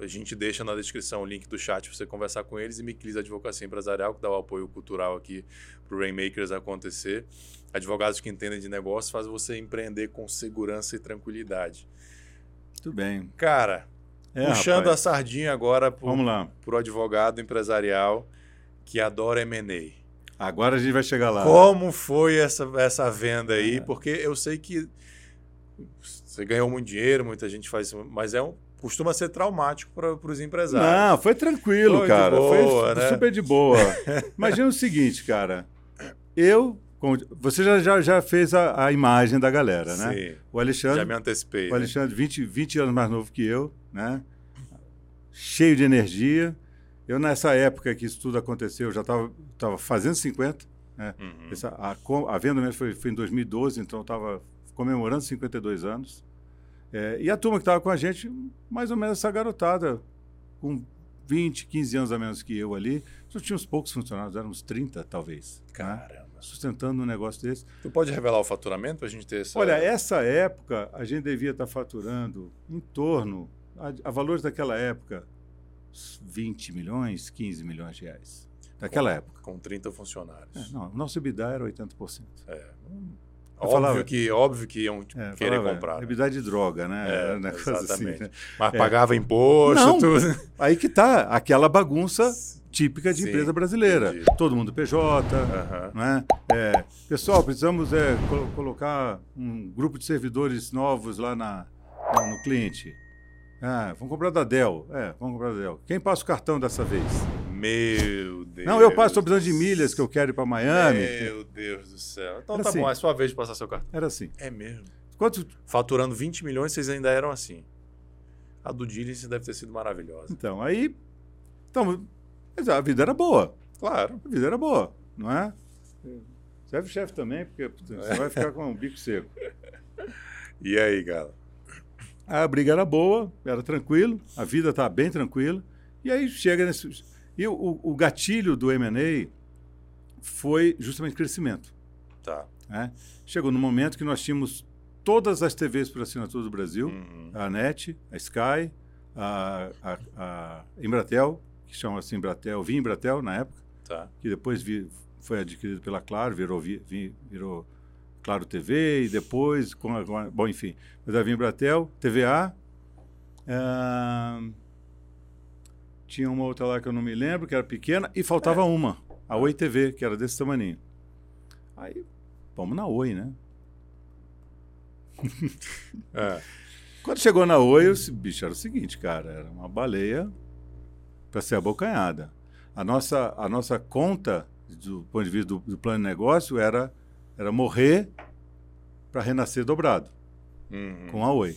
A gente deixa na descrição o link do chat para você conversar com eles e Miquilis Advocacia Empresarial, que dá o apoio cultural aqui para o Rainmakers acontecer. Advogados que entendem de negócio faz você empreender com segurança e tranquilidade. Muito bem. Cara, é, puxando rapaz. a sardinha agora para o advogado empresarial que adora M&A. Agora a gente vai chegar lá. Como foi essa, essa venda aí? É. Porque eu sei que você ganhou muito dinheiro, muita gente faz, mas é um, costuma ser traumático para os empresários. Não, foi tranquilo, foi cara. Boa, foi né? super de boa. [laughs] Imagina o seguinte, cara. Eu você já, já, já fez a, a, imagem da galera, né? Sim. O Alexandre. Já me antecipei. O né? Alexandre, né? 20, 20 anos mais novo que eu, né? Cheio de energia. Eu, nessa época que isso tudo aconteceu, já estava fazendo 50. Né? Uhum. Essa, a, a, venda mesmo foi, foi em 2012, então eu estava comemorando 52 anos. É, e a turma que estava com a gente, mais ou menos essa garotada, com 20, 15 anos a menos que eu ali. Só tinha uns poucos funcionários, éramos 30 talvez. Né? Caramba. Né? Sustentando um negócio desse. Tu pode revelar o faturamento para a gente ter essa. Olha, essa época a gente devia estar tá faturando em torno, a, a valores daquela época, 20 milhões, 15 milhões de reais. Daquela com, época. Com 30 funcionários. É, não, nosso EBITDA era 80%. É. Óbvio, falava, que, óbvio que iam é, querer falava, comprar. Né? EBITDA de droga, né? É, um assim, exatamente. Assim, né? Mas é. pagava imposto, não, tudo. [laughs] Aí que tá, aquela bagunça típica de Sim, empresa brasileira. Entendi. Todo mundo PJ, uhum. né? É, pessoal, precisamos é, colocar um grupo de servidores novos lá na, no cliente. Ah, vamos comprar da Dell. É, vamos comprar da Dell. Quem passa o cartão dessa vez? Meu Deus. Não, eu passo, estou precisando de milhas que eu quero ir para Miami. Meu Deus do céu. Então Era tá assim. bom, é sua vez de passar seu cartão. Era assim. É mesmo. Quanto... Faturando 20 milhões, vocês ainda eram assim. A do Diligence deve ter sido maravilhosa. Então, aí. Então, a vida era boa. Claro. A vida era boa, não é? Serve chefe também, porque você vai ficar com o bico seco. [laughs] E aí, cara? A briga era boa, era tranquilo, a vida estava tá bem tranquila. E aí chega nesse. E o, o gatilho do MA foi justamente crescimento. Tá. Né? Chegou no momento que nós tínhamos todas as TVs por assinatura do Brasil, uhum. a NET, a Sky, a, a, a Embratel, que chama assim Embratel, Vim Embratel na época, tá. que depois vi, foi adquirido pela Claro, virou, vi, virou Claro TV e depois, com a, bom, enfim, mas a Vim Embratel, TVA, uh, tinha uma outra lá que eu não me lembro, que era pequena, e faltava é. uma, a Oi TV, que era desse tamanho. Aí, vamos na Oi, né? [laughs] é. Quando chegou na Oi, o bicho era o seguinte, cara, era uma baleia para ser abocanhada. A nossa, a nossa conta, do ponto de vista do, do plano de negócio, era, era morrer para renascer dobrado, uhum. com a Oi.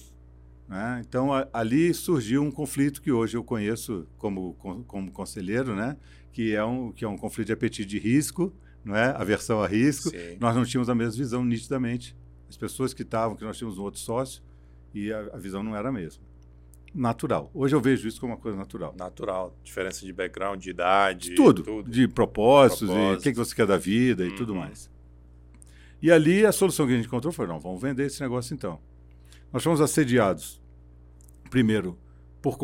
Né? Então, a, ali surgiu um conflito que hoje eu conheço como, como, conselheiro, né? que, é um, que é um conflito de apetite de risco, não é? aversão a risco. Sim. Nós não tínhamos a mesma visão nitidamente. As pessoas que estavam, que nós tínhamos um outro sócio, e a, a visão não era a mesma. Natural. Hoje eu vejo isso como uma coisa natural. Natural. Diferença de background, de idade. De tudo. tudo. De propósitos, propósitos. e o que, que você quer da vida uhum. e tudo uhum. mais. E ali a solução que a gente encontrou foi: não, vamos vender esse negócio então. Nós fomos assediados, primeiro, por,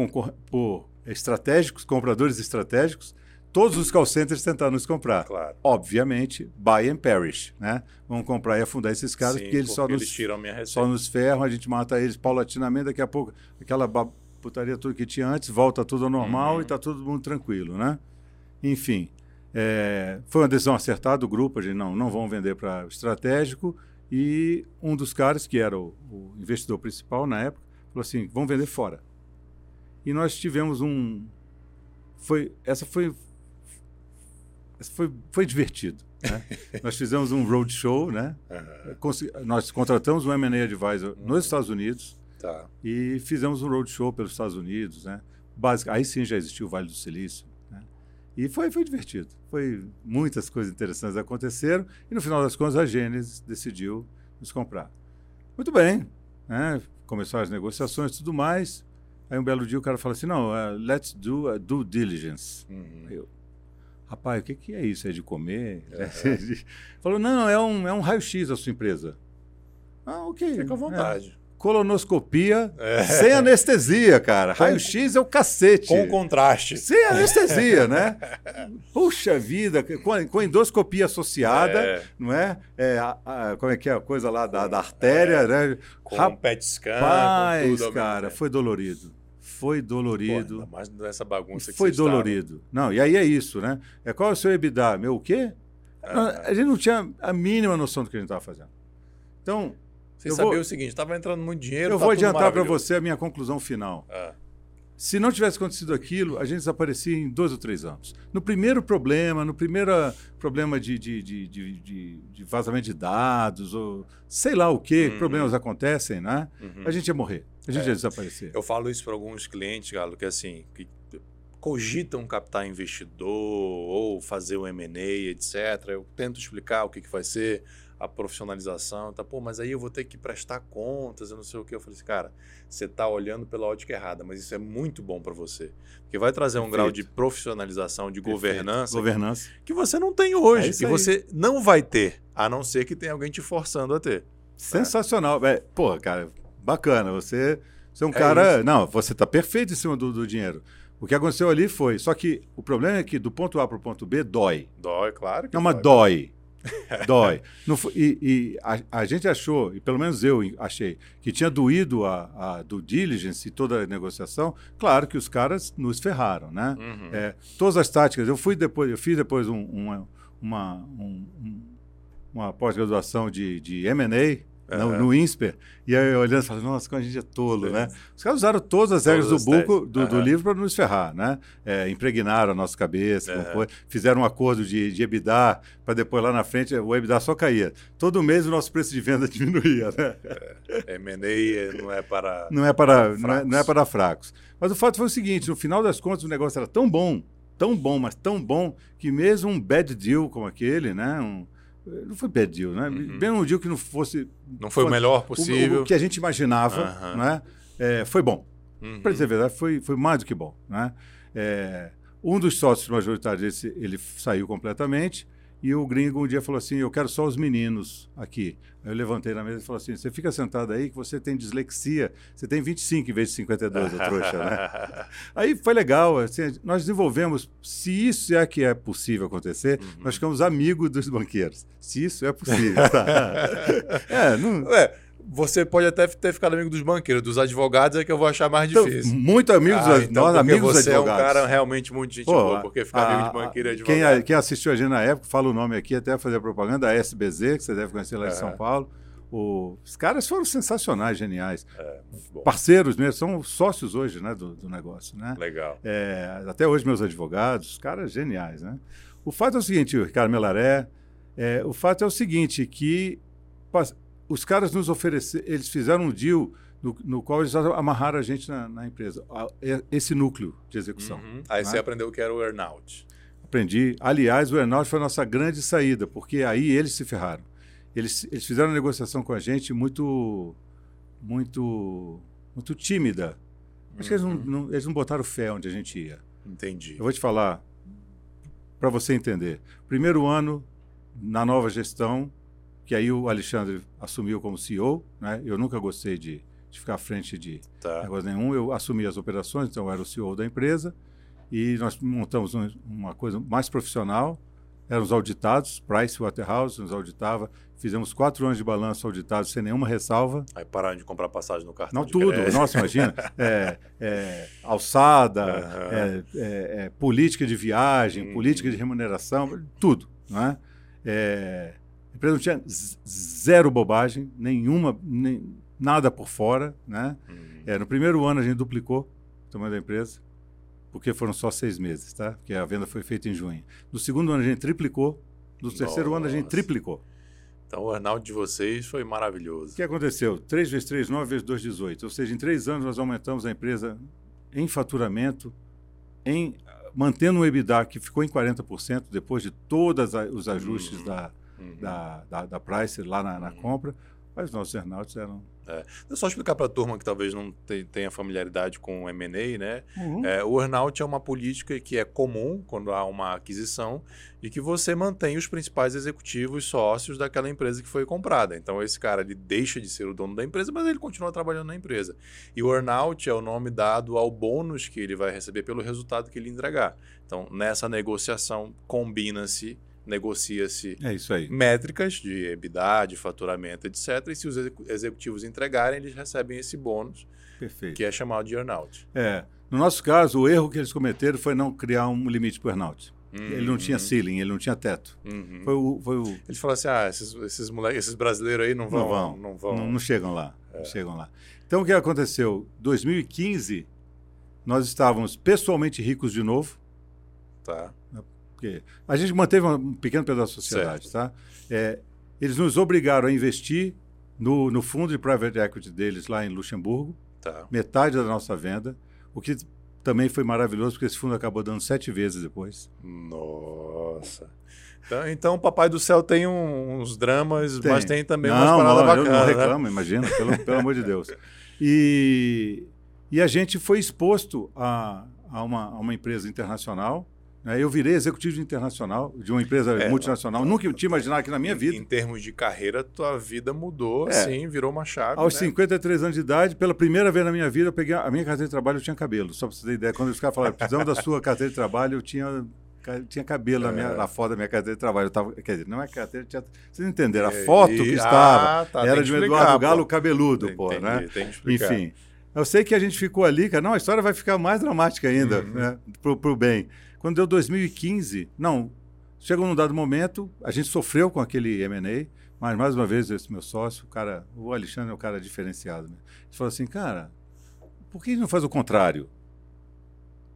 por estratégicos, compradores estratégicos. Todos os call centers tentaram nos comprar. Claro. Obviamente, buy and perish. Né? Vamos comprar e afundar esses caras, Sim, porque eles, porque só, eles nos, tiram minha só nos ferram, a gente mata eles paulatinamente, daqui a pouco aquela putaria tudo que tinha antes volta tudo ao normal uhum. e está todo mundo tranquilo. Né? Enfim, é, foi uma decisão acertada do grupo, a gente não, não vão vender para estratégico, e um dos caras, que era o, o investidor principal na época, falou assim: vamos vender fora. E nós tivemos um. Foi, essa foi. Essa foi, foi divertido. Né? [laughs] nós fizemos um roadshow, né? Uhum. Nós contratamos um M&A Advisor uhum. nos Estados Unidos tá. e fizemos um roadshow pelos Estados Unidos, né? Basic, aí sim já existiu o Vale do Silício. E foi, foi divertido. Foi muitas coisas interessantes aconteceram e no final das contas a Gênesis decidiu nos comprar. Muito bem, né? começaram as negociações e tudo mais. Aí um belo dia o cara fala assim, não, uh, let's do a due diligence. Uhum. Eu, rapaz, o que, que é isso? É de comer? [laughs] Uhum. Falou, não, é um, é um raio-x da sua empresa. Ah, ok. Fica à vontade. É. Colonoscopia é. sem anestesia, cara. Raio-X é o cacete. Com contraste. Sem anestesia, né? Puxa vida, com, com endoscopia associada, é. não é? é a, a, como é que é a coisa lá da, da artéria, é. né? Com Rap... PET scan, Rapaz, com tudo. cara, foi dolorido. Foi dolorido. Pô, mais dessa bagunça que Foi dolorido. Não, e aí é isso, né? É qual é o seu EBITDA? Meu o quê? Ah. A gente não tinha a mínima noção do que a gente estava fazendo. Então, você sabia vou... o seguinte, estava entrando muito dinheiro. Eu tá vou adiantar para você a minha conclusão final. Ah. Se não tivesse acontecido aquilo, a gente desaparecia em dois ou três anos. No primeiro problema, no primeiro problema de, de, de, de, de vazamento de dados, ou sei lá o que, uhum. problemas acontecem, né? Uhum. A gente ia morrer, a gente é. ia desaparecer. Eu falo isso para alguns clientes, Galo, que assim, que cogitam captar investidor ou fazer o M&A, etc. Eu tento explicar o que, que vai ser a profissionalização, tá? Pô, mas aí eu vou ter que prestar contas, eu não sei o que. Eu falei assim, cara, você está olhando pela ótica errada, mas isso é muito bom para você. Porque vai trazer um grau de profissionalização, de Perfeito. governança, governança que você não tem hoje, é aí. você não vai ter, a não ser que tenha alguém te forçando a ter. Sensacional. É, pô, cara, bacana. Você, você é um é cara. Isso. Não, você está perfeito em cima do, do dinheiro. O que aconteceu ali foi. Só que o problema é que do ponto A para o ponto B dói. Dói, claro. Que não, mas dói. Dói. [laughs] e, e a, a, gente achou, e pelo menos eu achei, que tinha doído a, a do diligence e toda a negociação. Claro que os caras nos ferraram, né? Uhum. É, todas as táticas. Eu fui depois, eu fiz depois um, uma, uma, um, uma pós-graduação de, de M&A no, no INSPER, e aí olhando e falando, nossa, como a gente é tolo, né? Os caras usaram todas as regras do, buco, do, do, livro para nos ferrar, né? É, impregnaram a nossa cabeça, uhum. fizeram um acordo de, de EBITDA, para depois lá na frente o EBITDA só caía. Todo mês o nosso preço de venda [laughs] diminuía, né? É, M&A não é para não é para, para não, é, não é para fracos. Mas o fato foi o seguinte, no final das contas o negócio era tão bom, tão bom, mas tão bom, que mesmo um bad deal como aquele, né? Um, não foi deal, né? Uhum. Bem um deal que não fosse. Não foi fosse, o melhor possível. O, o, que a gente imaginava, uhum. né? É, foi bom. Uhum. Para dizer a verdade, foi, foi mais do que bom. Né? É, um dos sócios majoritários ele saiu completamente. E o gringo um dia falou assim: Eu quero só os meninos aqui. Aí eu levantei na mesa e falei assim: Você fica sentado aí que você tem dislexia. Você tem 25 em vez de 52, a trouxa, né? [laughs] aí foi legal. Assim, nós desenvolvemos. Se isso é que é possível acontecer, uhum. nós ficamos amigos dos banqueiros. Se isso é possível. Tá? [laughs] é, não. Ué você pode até ter ficado amigo dos banqueiros, dos advogados é que eu vou achar mais então, difícil. Então, muito amigos, ah, então, nós amigos você advogados. é um cara realmente muito gente Pô, boa, porque ficar a, amigo de banqueiro e advogado. Quem, quem, assistiu a gente na época, fala o nome aqui, até fazer a propaganda, a SBZ, que você deve conhecer lá de São Paulo. O, os caras foram sensacionais, geniais. É, Parceiros mesmo, são sócios hoje né, do, do negócio. Né? Legal. É, até hoje, meus advogados, caras geniais. Né? O fato é o seguinte, o Ricardo Melaré, é, o fato é o seguinte, que os caras nos ofereceram, eles fizeram um deal no, no, qual eles amarraram a gente na, na empresa, esse núcleo de execução. Uhum. Aí né? você aprendeu o que era o earnout. Aprendi. Aliás, o earnout foi a nossa grande saída, porque aí eles se ferraram. Eles, eles fizeram uma negociação com a gente muito, muito, muito tímida. Acho uhum. que eles não, uhum. não, eles não botaram fé onde a gente ia. Entendi. Eu vou te falar, para você entender. Primeiro ano, na nova gestão, que aí o Alexandre assumiu como CEO, né? Eu nunca gostei de, de ficar à frente de tá. negócio nenhum. Eu assumi as operações, então eu era o CEO da empresa e nós montamos um, uma coisa mais profissional. Éramos auditados, Price Waterhouse nos auditava. Fizemos quatro anos de balanço auditado sem nenhuma ressalva. Aí pararam de comprar passagem no cartão. Não, tudo. Crédito. Nossa, imagina. [laughs] É, é, alçada, uhum. é, política de viagem, uhum. política de remuneração, tudo. Não é? A empresa não tinha zero bobagem, nenhuma, nem, nada por fora. Né? Uhum. É, no primeiro ano a gente duplicou o tamanho da empresa, porque foram só seis meses, tá? Porque a venda foi feita em junho. No segundo ano a gente triplicou, no Nossa. terceiro ano a gente triplicou. Então o earnout de vocês foi maravilhoso. O que aconteceu? 3 vezes 3, 9 vezes 2, 18. Ou seja, em três anos nós aumentamos a empresa em faturamento, em mantendo um EBITDA que ficou em 40% depois de todos os ajustes uhum. da, uhum. da, da, da Price lá na, na uhum. compra, Mas os nossos earnouts eram é. Eu só explicar para a turma que talvez não tenha familiaridade com o M&A, né? Uhum. É, o earnout é uma política que é comum quando há uma aquisição e que você mantém os principais executivos sócios daquela empresa que foi comprada. Então esse cara ele deixa de ser o dono da empresa, mas ele continua trabalhando na empresa. E o earnout é o nome dado ao bônus que ele vai receber pelo resultado que ele entregar. Então nessa negociação combina-se negocia-se é métricas de EBITDA, de faturamento, etc. E se os executivos entregarem, eles recebem esse bônus, Perfeito. que é chamado de earnout. É. No nosso caso, o erro que eles cometeram foi não criar um limite para o earnout. Uhum. Ele não tinha ceiling, ele não tinha teto. Uhum. Foi o, foi o... Eles falaram assim: ah, esses, esses, moleques, esses brasileiros aí não vão. Não vão. Não, vão. Não, não chegam lá. É. Não chegam lá. Então, o que aconteceu? 2015, nós estávamos pessoalmente ricos de novo. Tá. Porque a gente manteve um pequeno pedaço da sociedade, certo. tá? É, eles nos obrigaram a investir no, no fundo de private equity deles lá em Luxemburgo, tá. metade da nossa venda, o que também foi maravilhoso, porque esse fundo acabou dando sete vezes depois. Nossa. Então, então o Papai do Céu tem uns dramas, tem. mas tem também não, umas paradas bacanas. Eu não né? reclamo, né? imagina, pelo, pelo amor de Deus. E, e a gente foi exposto a, a, uma, a uma empresa internacional? Eu virei executivo internacional de uma empresa é, multinacional. Nunca tinha imaginado que na minha vida. Em, termos de carreira, tua vida mudou, é. assim, virou uma chave. Aos né? 53 anos de idade, pela primeira vez na minha vida, eu peguei a minha carteira de trabalho, eu tinha cabelo. Só para você ter ideia. Quando os caras falaram, precisamos da sua carteira de trabalho, eu tinha tinha cabelo é. na, minha, na foto da minha carteira de trabalho. Eu tava, quer dizer, não é carteira, tinha, vocês entenderam? A foto e, que estava ah, tá, era de um Eduardo Galo cabeludo, tem, pô, né? Tem que explicar. Enfim. Eu sei que a gente ficou ali, cara. Não, a história vai ficar mais dramática ainda, uhum. né? Pro, pro bem. Quando deu 2015, não, chegou num dado momento, a gente sofreu com aquele M&A, mas mais uma vez esse meu sócio, o cara, o Alexandre é um cara diferenciado, né? Ele falou assim, cara, por que não faz o contrário?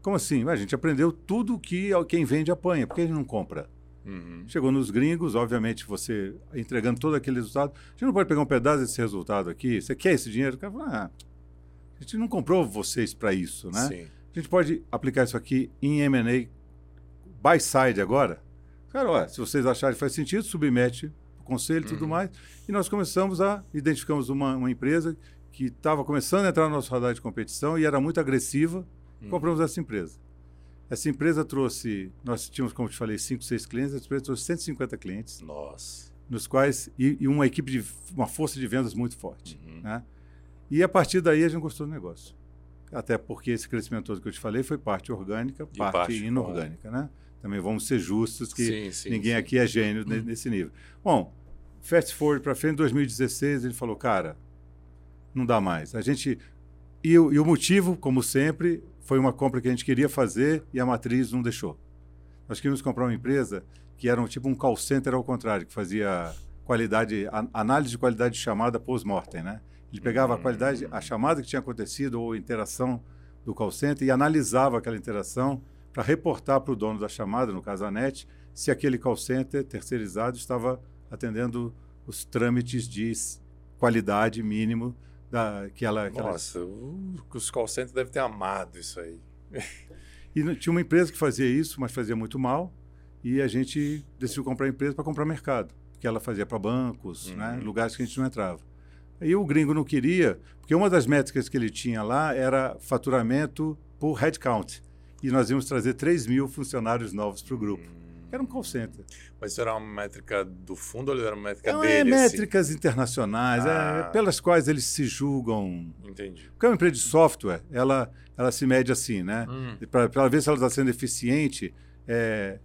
Como assim? A gente aprendeu tudo que quem vende apanha, por que a gente não compra? Uhum. Chegou nos gringos, obviamente você entregando todo aquele resultado. A gente não pode pegar um pedaço desse resultado aqui. Você quer esse dinheiro? O cara fala, ah, a gente não comprou vocês para isso, né? Sim. A gente pode aplicar isso aqui em M&A buy side agora? Cara, olha, se vocês acharem que faz sentido, submete o conselho e tudo Uhum. mais. E nós começamos a, identificamos uma, uma empresa que estava começando a entrar no nosso radar de competição e era muito agressiva, Uhum. compramos essa empresa. Essa empresa trouxe, nós tínhamos, como te falei, 5, 6 clientes, essa empresa trouxe 150 clientes, Nossa. nos quais, e, e uma equipe de, uma força de vendas muito forte. Uhum. Né? E a partir daí a gente gostou do negócio. Até porque esse crescimento todo que eu te falei foi parte orgânica, parte, parte inorgânica, né? Também vamos ser justos que Sim, sim, ninguém sim. aqui é gênio ne- nesse nível. Bom, fast forward para frente, em 2016, ele falou, cara, não dá mais. A gente e, o- e o motivo, como sempre, foi uma compra que a gente queria fazer e a matriz não deixou. Nós queríamos comprar uma empresa que era um, tipo um call center ao contrário, que fazia qualidade, a- análise de qualidade de chamada post-mortem, né? Ele pegava a qualidade, a chamada que tinha acontecido ou a interação do call center e analisava aquela interação para reportar para o dono da chamada, no caso a NET, se aquele call center terceirizado estava atendendo os trâmites de qualidade mínimo da, que ela... que Nossa, os call centers devem ter amado isso aí. [laughs] E tinha uma empresa que fazia isso, mas fazia muito mal, e a gente decidiu comprar a empresa para comprar mercado, porque ela fazia para bancos, Uhum. né, lugares que a gente não entrava. Aí o gringo não queria, porque uma das métricas que ele tinha lá era faturamento por headcount. E nós íamos trazer 3 mil funcionários novos para o grupo. Era um call center. Mas isso era uma métrica do fundo ou era uma métrica Então, é dele? assim? métricas internacionais, é, Ah. pelas quais eles se julgam. Entendi. Porque uma empresa de software, ela, ela se mede assim, né? Hum, para ver se ela está sendo eficiente, é,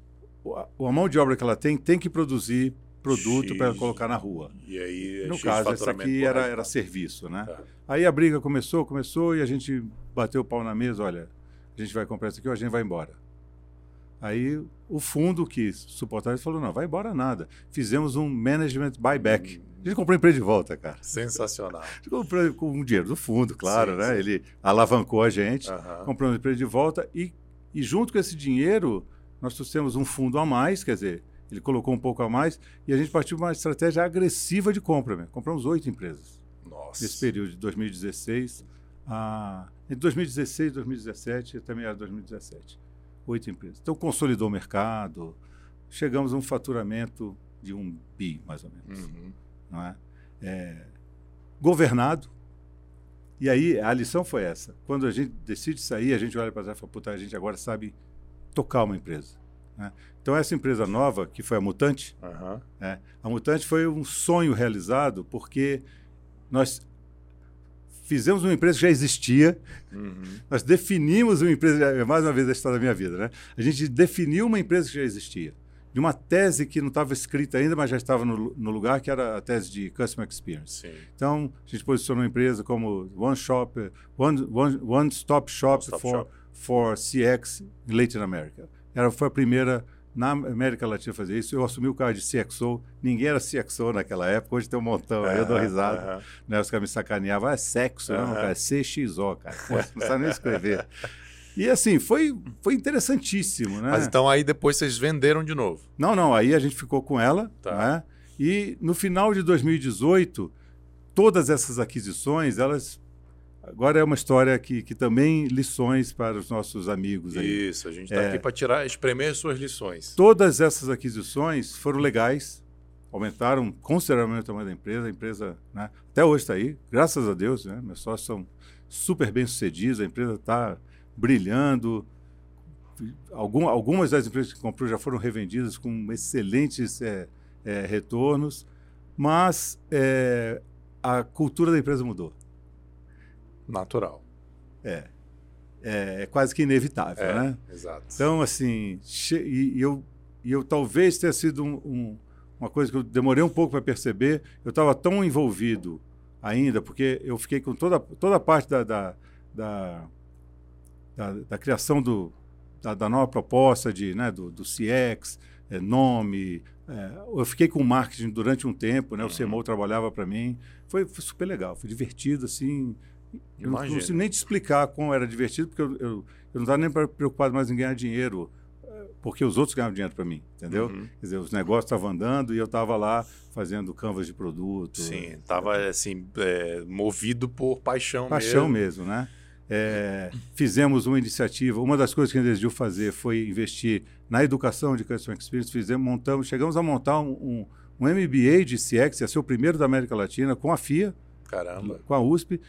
a, mão de obra que ela tem tem que produzir produto para colocar na rua. E aí, é No X caso, faturamento aqui era, hectare. era serviço, né? Tá. Aí a briga começou, começou e a gente bateu o pau na mesa, olha, a gente vai comprar isso aqui ou a gente vai embora. Aí o fundo que suportava isso falou, não, vai embora nada. Fizemos um management buyback. A gente comprou a empresa de volta, cara. Sensacional. [laughs] A gente comprou com o dinheiro do fundo, claro, Sim, né? sim. Ele alavancou a gente. Aham. compramos a empresa de volta e, e junto com esse dinheiro nós trouxemos um fundo a mais, quer dizer, ele colocou um pouco a mais e a gente partiu para uma estratégia agressiva de compra. Mesmo. Compramos oito empresas Nossa. nesse período de 2016 a entre 2016 e 2017 também era 2017 oito empresas. Então consolidou o mercado, chegamos a um faturamento de um bi mais ou menos Uhum. não é? É, governado. E aí a lição foi essa. Quando a gente decide sair, a gente olha para trás e fala, puta, a gente agora sabe tocar uma empresa. Né? Então essa empresa nova, que foi a Mutante, Aham. né? a Mutante foi um sonho realizado porque nós fizemos uma empresa que já existia, Uhum. nós definimos uma empresa, é mais uma vez a história da minha vida, né? A gente definiu uma empresa que já existia, de uma tese que não estava escrita ainda, mas já estava no, no lugar, que era a tese de Customer Experience. Sim. Então, a gente posicionou a empresa como One Shop, One, one, one Stop Shop, One-stop for, shop. for CX in Latin America. Era, foi a primeira na América Latina fazer isso. Eu assumi o cargo de CXO. Ninguém era CXO naquela época. Hoje tem um montão. aí eu dou risada. aham. Né? Os caras me sacaneavam. Ah, é sexo. Não, cara. É CXO, cara. Pô, não sabe nem escrever. E assim, foi, foi interessantíssimo, né? Mas então aí depois vocês venderam de novo. Não, não, aí a gente ficou com ela, Tá. né? E no final de 2018, todas essas aquisições, elas agora é uma história que, que também lições para os nossos amigos aí. Isso, a gente está É. aqui para tirar, espremer suas lições. Todas essas aquisições foram legais, aumentaram consideravelmente o tamanho da empresa. A empresa, né, até hoje está aí, graças a Deus, né? Meus sócios são super bem sucedidos, a empresa está brilhando. Algum, algumas das empresas que comprou já foram revendidas com excelentes eh, eh, retornos, mas eh, a cultura da empresa mudou. Natural. É, é, é quase que inevitável, É, né? exato. Então, assim, e, eu, e eu talvez tenha sido um- um- uma coisa que eu demorei um pouco para perceber. Eu estava tão envolvido ainda, porque eu fiquei com toda, toda a parte da, da, da, da- da criação do, da, da nova proposta de, né, do, do CX, é, nome. é, eu fiquei com marketing durante um tempo, né? O Uhum. CMO trabalhava para mim. Foi, foi super legal, foi divertido, assim. Eu não consigo nem te explicar como era divertido, porque eu, eu, eu não estava nem pre- preocupado mais em ganhar dinheiro, eh, porque os outros ganhavam dinheiro para mim, entendeu? Uhum. Quer dizer, os negócios estavam andando e eu estava lá fazendo canvas de produto. Sim, tava assim, é, movido por paixão, Paixão mesmo. mesmo, né? É, fizemos uma iniciativa, uma das coisas que a gente decidiu fazer foi investir na educação de Customer Experience, fizemos, montamos, chegamos a montar um, um, um MBA de CX, ia ser o primeiro da América Latina, com a FIA, Caramba. com a USP.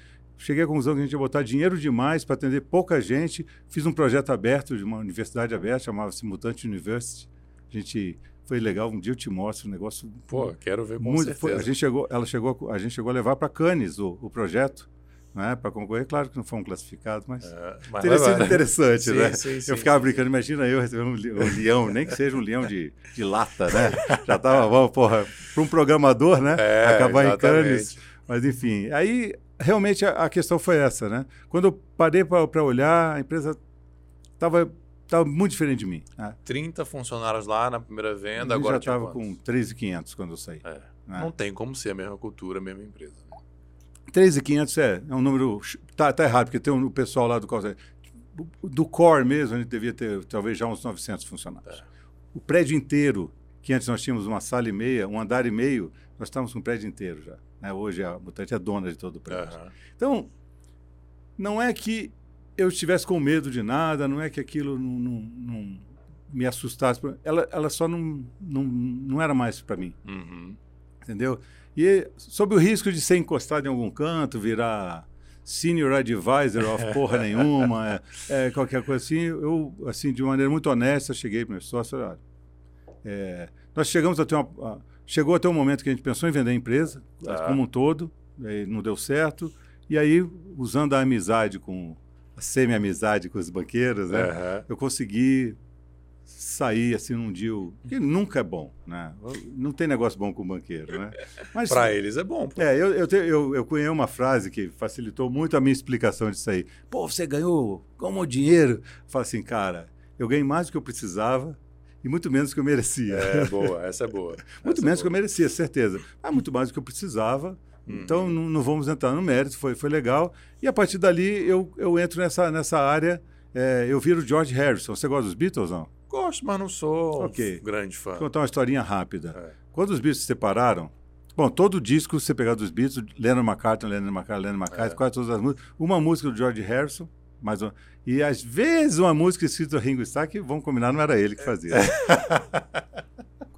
Cheguei à conclusão que a gente ia botar dinheiro demais para atender pouca gente. Fiz um projeto aberto de uma universidade aberta, chamava-se Mutante University. A gente foi legal. Um dia eu te mostro um negócio. Pô, quero ver com muito, certeza. foi- a gente chegou, ela chegou, a gente chegou a levar para Cannes o, o projeto, né, para concorrer. Claro que não fomos classificados, mas É, mas teria sido interessante, Sim, né? sim, sim, eu ficava brincando, imagina eu recebendo um, li- um leão, nem que seja um leão de, de lata, né? Já tava bom, porra, para um programador, né? É, Acabar em exatamente. Cannes. Mas enfim, aí realmente a, a questão foi essa, né? Quando eu parei para olhar, a empresa estava tava muito diferente de mim. Né? 30 funcionários lá na primeira venda, Eu agora já estava com 3.500 quando eu saí. É. né? Não tem como ser a mesma cultura, a mesma empresa. 3.500 é, é um número. Tá, tá errado, porque tem um, o pessoal lá do call. Do core mesmo, a gente devia ter talvez já uns 900 funcionários. É. O prédio inteiro, que antes nós tínhamos uma sala e meia, um andar e meio, nós estávamos com o prédio inteiro já. Né? Hoje a Mutante é dona de todo o prédio. Aham. Então, não é que eu estivesse com medo de nada, não é que aquilo não, não- não me assustasse. Ela, ela só não, não, não era mais para mim, Uhum. entendeu? E sob o risco de ser encostado em algum canto, virar senior advisor of [laughs] porra nenhuma, é, é, qualquer coisa assim, eu, assim, de maneira muito honesta, cheguei para o meu sócio e falei, olha, é, nós chegamos a ter uma... a- chegou até um momento que a gente pensou em vender a empresa, Tá. como um todo, não deu certo, e aí, usando a amizade com... a semi-amizade com os banqueiros, né? Aham. eu consegui sair assim num deal que nunca é bom, né? Não tem negócio bom com banqueiro, né? Mas Pra eles é bom. pô. é, eu, eu, te- eu, eu cunhei uma frase que facilitou muito a minha explicação disso aí. Pô, você ganhou como dinheiro? Fala assim, cara, eu ganhei mais do que eu precisava e muito menos do que eu merecia. É, boa, essa é boa. [laughs] muito Essa é menos do que eu merecia, certeza. Mas muito mais do que eu precisava. Uhum. Então não, não vamos entrar no mérito, foi, foi legal. E a partir dali eu, eu entro nessa, nessa área. é, eu viro George Harrison. Você gosta dos Beatles, não? Gosto, mas não sou Ok. um grande fã. Vou contar uma historinha rápida. É. Quando os Beatles se separaram, bom, todo disco, se você pegar dos Beatles, Lennon McCartney, Lennon McCartney, Lennon McCartney, É. quase todas as músicas, uma música do George Harrison, mais uma, e às vezes uma música escrita do Ringo Starr, que vamos combinar, não era ele que fazia. [laughs]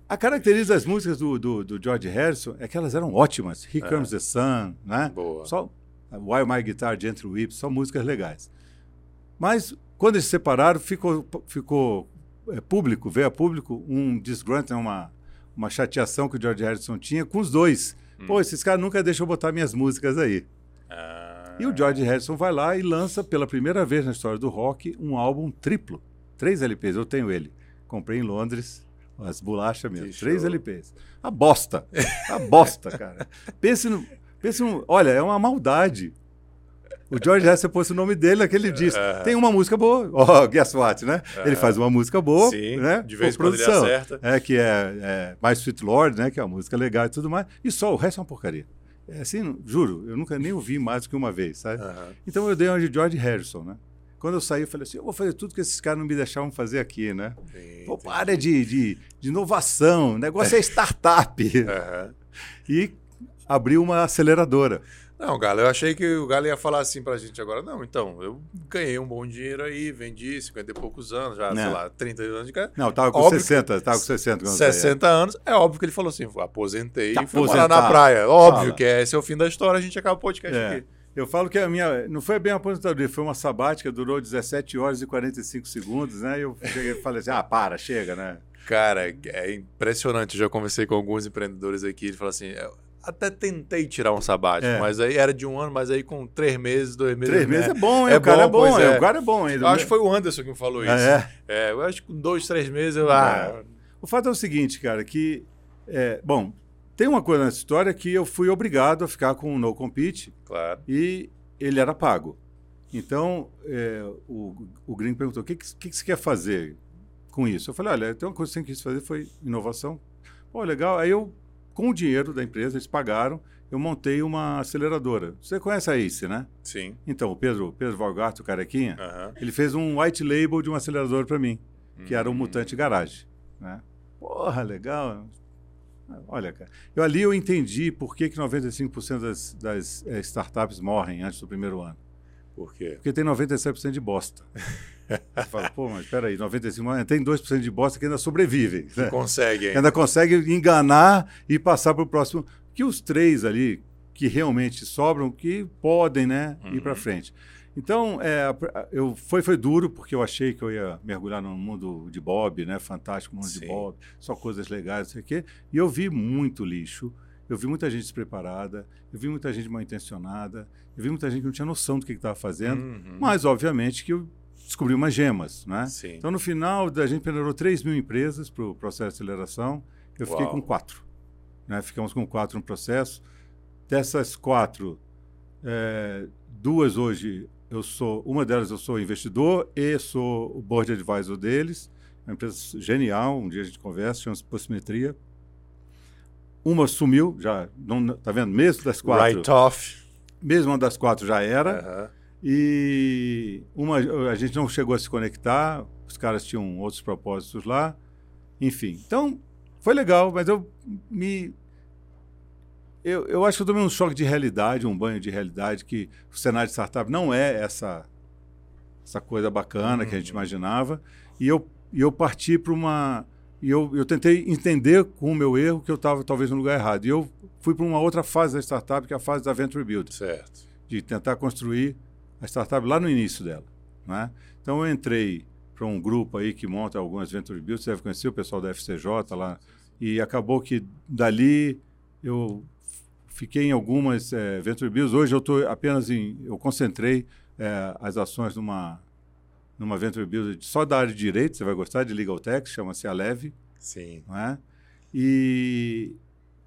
A característica das músicas do, do, do, George Harrison é que elas eram ótimas. Here Comes the Sun, né? Boa. Só While My Guitar Gently Weeps, são músicas legais. Mas quando eles se separaram, ficou, ficou é, público, veio a público um disgruntled, uma, uma chateação que o George Harrison tinha com os dois. Hum. Pô, esses caras nunca deixam botar minhas músicas aí. Ah. E o George Harrison vai lá e lança pela primeira vez na história do rock um álbum triplo. Três LPs, eu tenho ele. Comprei em Londres, as bolachas mesmo. Que três show. LPs. A bosta. A bosta, cara. [laughs] Pense no, pense no. Olha, é uma maldade. O George Harrison pôs o nome dele naquele disco. Uh, Tem uma música boa. Ó, [laughs] oh, guess what, né? Uh, ele faz uma música boa, sim, né? De vez em quando ele acerta. É, que é, é My Sweet Lord, né? Que é uma música legal e tudo mais. E só, o resto é uma porcaria. É assim, juro, eu nunca nem ouvi mais do que uma vez, sabe? Uh, então eu dei uma de George Harrison, né? Quando eu saí, eu falei assim: eu vou fazer tudo que esses caras não me deixavam fazer aqui, né? Sim, Pô, área de, de, de, inovação, o negócio é startup. E abri uma aceleradora. Não, Galo, eu achei que o Galo ia falar assim pra gente agora. Não, então, eu ganhei um bom dinheiro aí, vendi 50 e poucos anos, já, não. sei lá, 30 anos de cara. Não, tava com óbvio 60, tava com 60. 60 anos, é óbvio que ele falou assim, aposentei e fui morar na praia. Óbvio Fala. que esse é o fim da história, a gente acaba o podcast é. aqui. Eu falo que a minha. Não foi bem uma aposentadoria, foi uma sabática, durou 17 horas e 45 segundos, né? E eu cheguei e falei assim: ah, para, chega, né? Cara, é impressionante. Eu já conversei com alguns empreendedores aqui. Ele falou assim: até tentei tirar um sabático, é. mas aí era de um ano, mas aí com três meses, dois meses. Três meses é, bom, hein? É o cara bom, é bom, é. o cara é bom ainda. Eu acho que foi o Anderson que me falou isso. É, é. eu acho que com dois, três meses eu. Ah. O fato é o seguinte, cara, que. É, bom, tem uma coisa nessa história que eu fui obrigado a ficar com o no compete. Claro. E ele era pago. Então, é, o, o gringo perguntou: o que, que, que, você quer fazer com isso? Eu falei: olha, tem uma coisa que você quis fazer foi inovação. Pô, legal. Aí eu, com o dinheiro da empresa, eles pagaram eu montei uma aceleradora. Você conhece a ACE, né? Sim. Então, o Pedro, Pedro Valgato, o carequinha, ele fez um white label de um acelerador para mim, que era o um Mutante Garage. Né? Porra, legal. Olha, cara, eu ali eu entendi por que, que 95% das, das é, startups morrem antes do primeiro ano. Por quê? Porque tem 97% de bosta. Você fala, pô, mas peraí, 95%, tem 2% de bosta que ainda sobrevivem. Né? Consegue, ainda consegue enganar e passar para o próximo que os três ali que realmente sobram, que podem né, uhum. ir para frente. Então, é, eu, foi, foi duro, porque eu achei que eu ia mergulhar no mundo de Bob, né? Fantástico mundo Sim. de Bob, só coisas legais, não sei o quê. E eu vi muito lixo, eu vi muita gente despreparada, eu vi muita gente mal intencionada, eu vi muita gente que não tinha noção do que estava fazendo, uhum. mas, obviamente, que eu descobri umas gemas, né? Sim. Então, no final, a gente penetrou 3 mil empresas para o processo de aceleração, eu Uau. fiquei com quatro. Né? Ficamos com quatro no processo. Dessas quatro, é, duas hoje eu sou, uma delas eu sou investidor e sou o board advisor deles. Uma empresa genial, um dia a gente conversa, chama-se Possimetria. Uma sumiu, já, não, tá vendo? Mesmo das quatro. Right off. Mesmo uma das quatro já era. Uhum. E uma, a gente não chegou a se conectar, os caras tinham outros propósitos lá. Enfim, então foi legal, mas eu me. Eu, eu acho que eu tomei um choque de realidade, um banho de realidade, que o cenário de startup não é essa, essa coisa bacana uhum. que a gente uhum. imaginava. E eu, e eu parti para uma. E eu, eu tentei entender com o meu erro que eu estava talvez no lugar errado. E eu fui para uma outra fase da startup, que é a fase da Venture Build. Certo. De tentar construir a startup lá no início dela. Né? Então eu entrei para um grupo aí que monta algumas Venture Builds, você deve conhecer o pessoal da FCJ lá, e acabou que dali eu fiquei em algumas é, Venture Builds. Hoje eu estou apenas em, eu concentrei é, as ações numa numa Venture Build só da área de direito, você vai gostar de Legal Tech, chama-se Aleve. Sim. Não é? E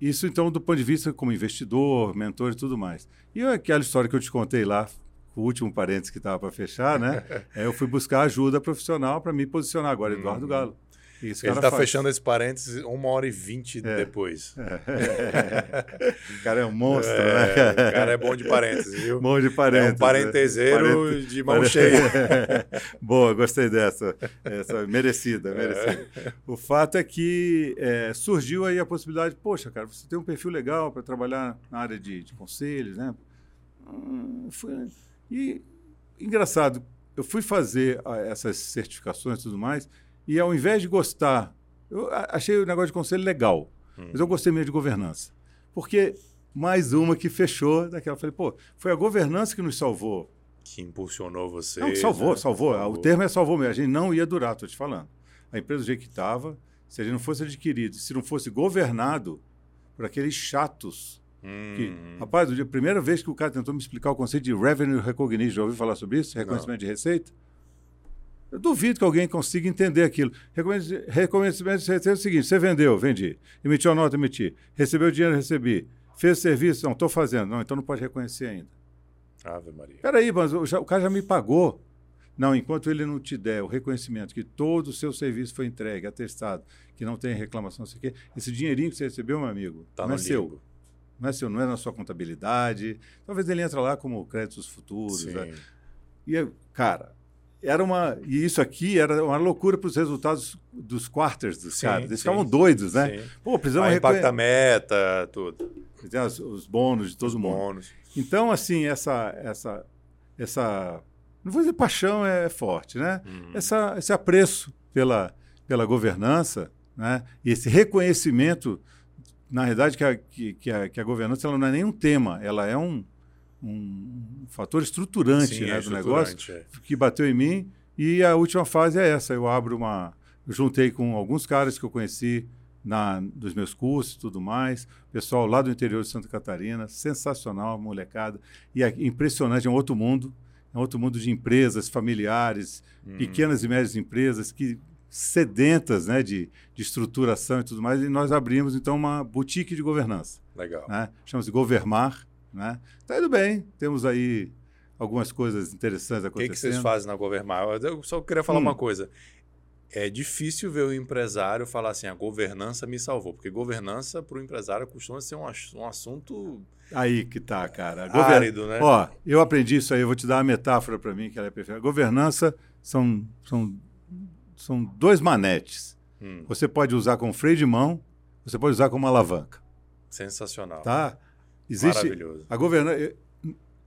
isso então do ponto de vista como investidor, mentor e tudo mais. E aquela história que eu te contei lá, o último parênteses que estava para fechar, né? [laughs] é, eu fui buscar ajuda profissional para me posicionar agora, Eduardo uhum. Galo. Isso, Ele está fechando esse parênteses uma hora e vinte é. depois. É. [laughs] o cara é um monstro, é, né? O cara é bom de parênteses, viu? Bom de parênteses. É um parenteseiro Parente... de mão cheia. [laughs] Boa, gostei dessa. Essa, merecida, merecida. É. O fato é que é, surgiu aí a possibilidade, poxa, cara, você tem um perfil legal para trabalhar na área de, de conselhos, né? Hum, foi... E, engraçado, eu fui fazer essas certificações e tudo mais, e ao invés de gostar Eu achei o negócio de conselho legal, hum. mas eu gostei mesmo de governança. Porque mais uma que fechou daquela. Eu falei, pô, foi a governança que nos salvou. Que impulsionou você. Não, salvou, né? salvou, salvou. O termo é salvou mesmo. A gente não ia durar, estou te falando. A empresa do jeito que estava, se a gente não fosse adquirido, se não fosse governado por aqueles chatos. Hum. Que, rapaz, a primeira vez que o cara tentou me explicar o conceito de revenue recognition, já ouviu falar sobre isso? Reconhecimento não. de receita? Eu duvido que alguém consiga entender aquilo. Reconhecimento de receita é o seguinte: você vendeu, vendi. Emitiu a nota, emiti. Recebeu dinheiro, recebi. Fez serviço, não, estou fazendo. Não, então não pode reconhecer ainda. Ave Maria. Peraí, mas o, já, o cara já me pagou. Não, enquanto ele não te der o reconhecimento que todo o seu serviço foi entregue, atestado, que não tem reclamação, não sei o quê, esse dinheirinho que você recebeu, meu amigo, tá não é limbo. seu. Não é seu, não é na sua contabilidade. Talvez ele entre lá como créditos futuros. Né? E, cara, era uma. E isso aqui era uma loucura para os resultados dos quarters dos sim, caras. Eles sim, ficavam doidos, né? Sim. Pô, precisamos. Impacta meta, tudo. Os, os bônus de todo os mundo. Bônus. Então, assim, essa, essa, essa. Não vou dizer paixão é forte, né? Uhum. Essa, esse apreço pela, pela governança, né? E esse reconhecimento, na realidade, que a, que, que a, que a governança ela não é nem um tema, ela é um um fator estruturante Sim, né, é do negócio é. que bateu em mim. E a última fase é essa: eu abro uma. Eu juntei com alguns caras que eu conheci na, dos meus cursos e tudo mais, pessoal lá do interior de Santa Catarina, sensacional, molecada, e é impressionante, é um outro mundo, é um outro mundo de empresas familiares, hum. pequenas e médias empresas que sedentas né, de, de estruturação e tudo mais, e nós abrimos então uma boutique de governança. Legal. Né? Chama-se Governmar, né? Tá indo bem, temos aí algumas coisas interessantes acontecendo. O que, vocês fazem na Governmar? Eu só queria falar hum. uma coisa. É difícil ver o empresário falar assim, a governança me salvou, porque governança para o empresário costuma ser um, um assunto Aí que tá, cara. Govern... Árido, né? Ó, eu aprendi isso aí, eu vou te dar uma metáfora para mim que ela é perfeita. Governança são, são, são dois manetes. Hum. Você pode usar com freio de mão, você pode usar como alavanca. Sensacional. Tá? Existe Maravilhoso. A governança. Eh,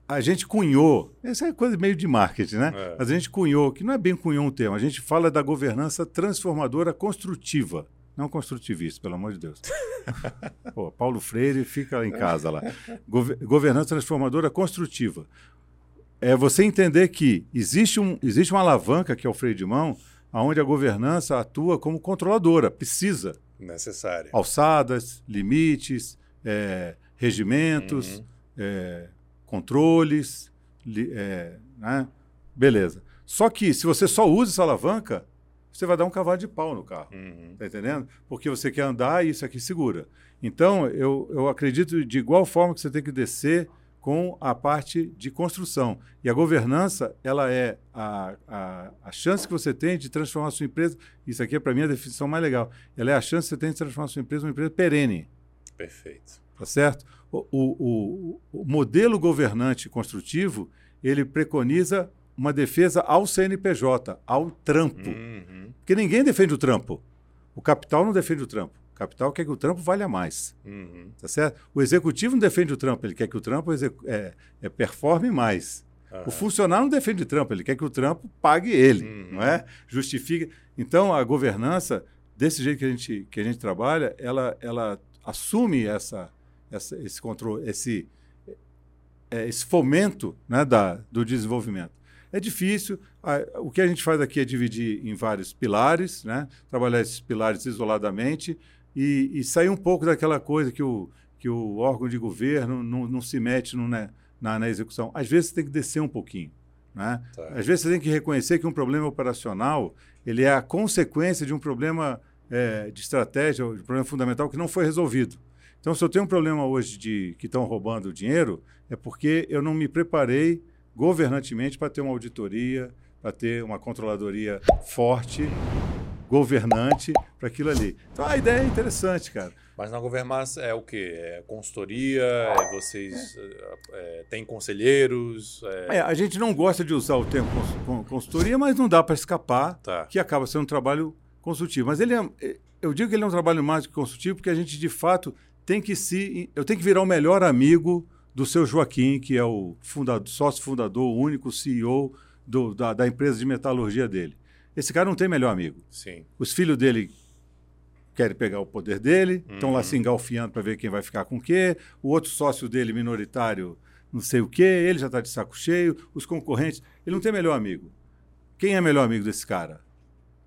a gente cunhou, essa é coisa meio de marketing, né? É. Mas a gente cunhou, que não é bem cunhou um termo, a gente fala da governança transformadora construtiva, não construtivista, pelo amor de Deus. [laughs] Pô, Paulo Freire fica em casa lá. governança transformadora construtiva. É você entender que existe, um, existe uma alavanca, que é o freio de mão, onde a governança atua como controladora, precisa. Necessária. Alçadas, limites, é, regimentos, uhum. é, controles, li, é, né? beleza. Só que se você só usa essa alavanca, você vai dar um cavalo de pau no carro. Uhum. Tá entendendo? Porque você quer andar e isso aqui segura. Então, eu, eu acredito de igual forma que você tem que descer com a parte de construção. E a governança, ela é a, a, a chance que você tem de transformar a sua empresa. Isso aqui é, para mim, a definição mais legal. Ela é a chance que você tem de transformar a sua empresa numa empresa perene. Perfeito. Tá certo? O, o, o, modelo governante construtivo, ele preconiza uma defesa ao CNPJ, ao trampo. Uhum. Porque ninguém defende o trampo. O capital não defende o trampo. O capital quer que o trampo valha mais. Uhum. Tá certo? O executivo não defende o trampo, ele quer que o trampo é, é, performe mais. Uhum. O funcionário não defende o trampo, ele quer que o trampo pague ele, uhum. não é? Justifique. Então, a governança, desse jeito que a gente, que a gente trabalha, ela, ela assume essa, essa, esse controle, esse, é, esse fomento né, da, do desenvolvimento. É difícil. o que a gente faz aqui é dividir em vários pilares, né? trabalhar esses pilares isoladamente e, e, sair um pouco daquela coisa que o, que o órgão de governo não, não se mete no, né, na, na, execução. Às vezes você tem que descer um pouquinho. Né? Tá. Às vezes você tem que reconhecer que um problema operacional ele é a consequência de um problema é, de estratégia, de um problema fundamental que não foi resolvido. Então, se eu tenho um problema hoje de que estão roubando dinheiro, é porque eu não me preparei governantemente para ter uma auditoria, para ter uma controladoria forte, governante para aquilo ali. Então, a ideia é interessante, cara. Mas na Governmas é o quê? É consultoria? É vocês é. É, têm conselheiros? É... é... a gente não gosta de usar o termo consultoria, mas não dá para escapar, tá. que acaba sendo um trabalho consultivo. Mas ele é, eu digo que ele é um trabalho mais que consultivo porque a gente, de fato, tem que se. Eu tenho que virar o melhor amigo do seu Joaquim, que é o fundador, sócio fundador, o único CEO do, da, da, empresa de metalurgia dele. Esse cara não tem melhor amigo. Sim. Os filhos dele querem pegar o poder dele, estão lá Uhum. se engalfiando para ver quem vai ficar com o quê. O outro sócio dele, minoritário, não sei o quê, ele já está de saco cheio. Os concorrentes. Ele não tem melhor amigo. Quem é melhor amigo desse cara?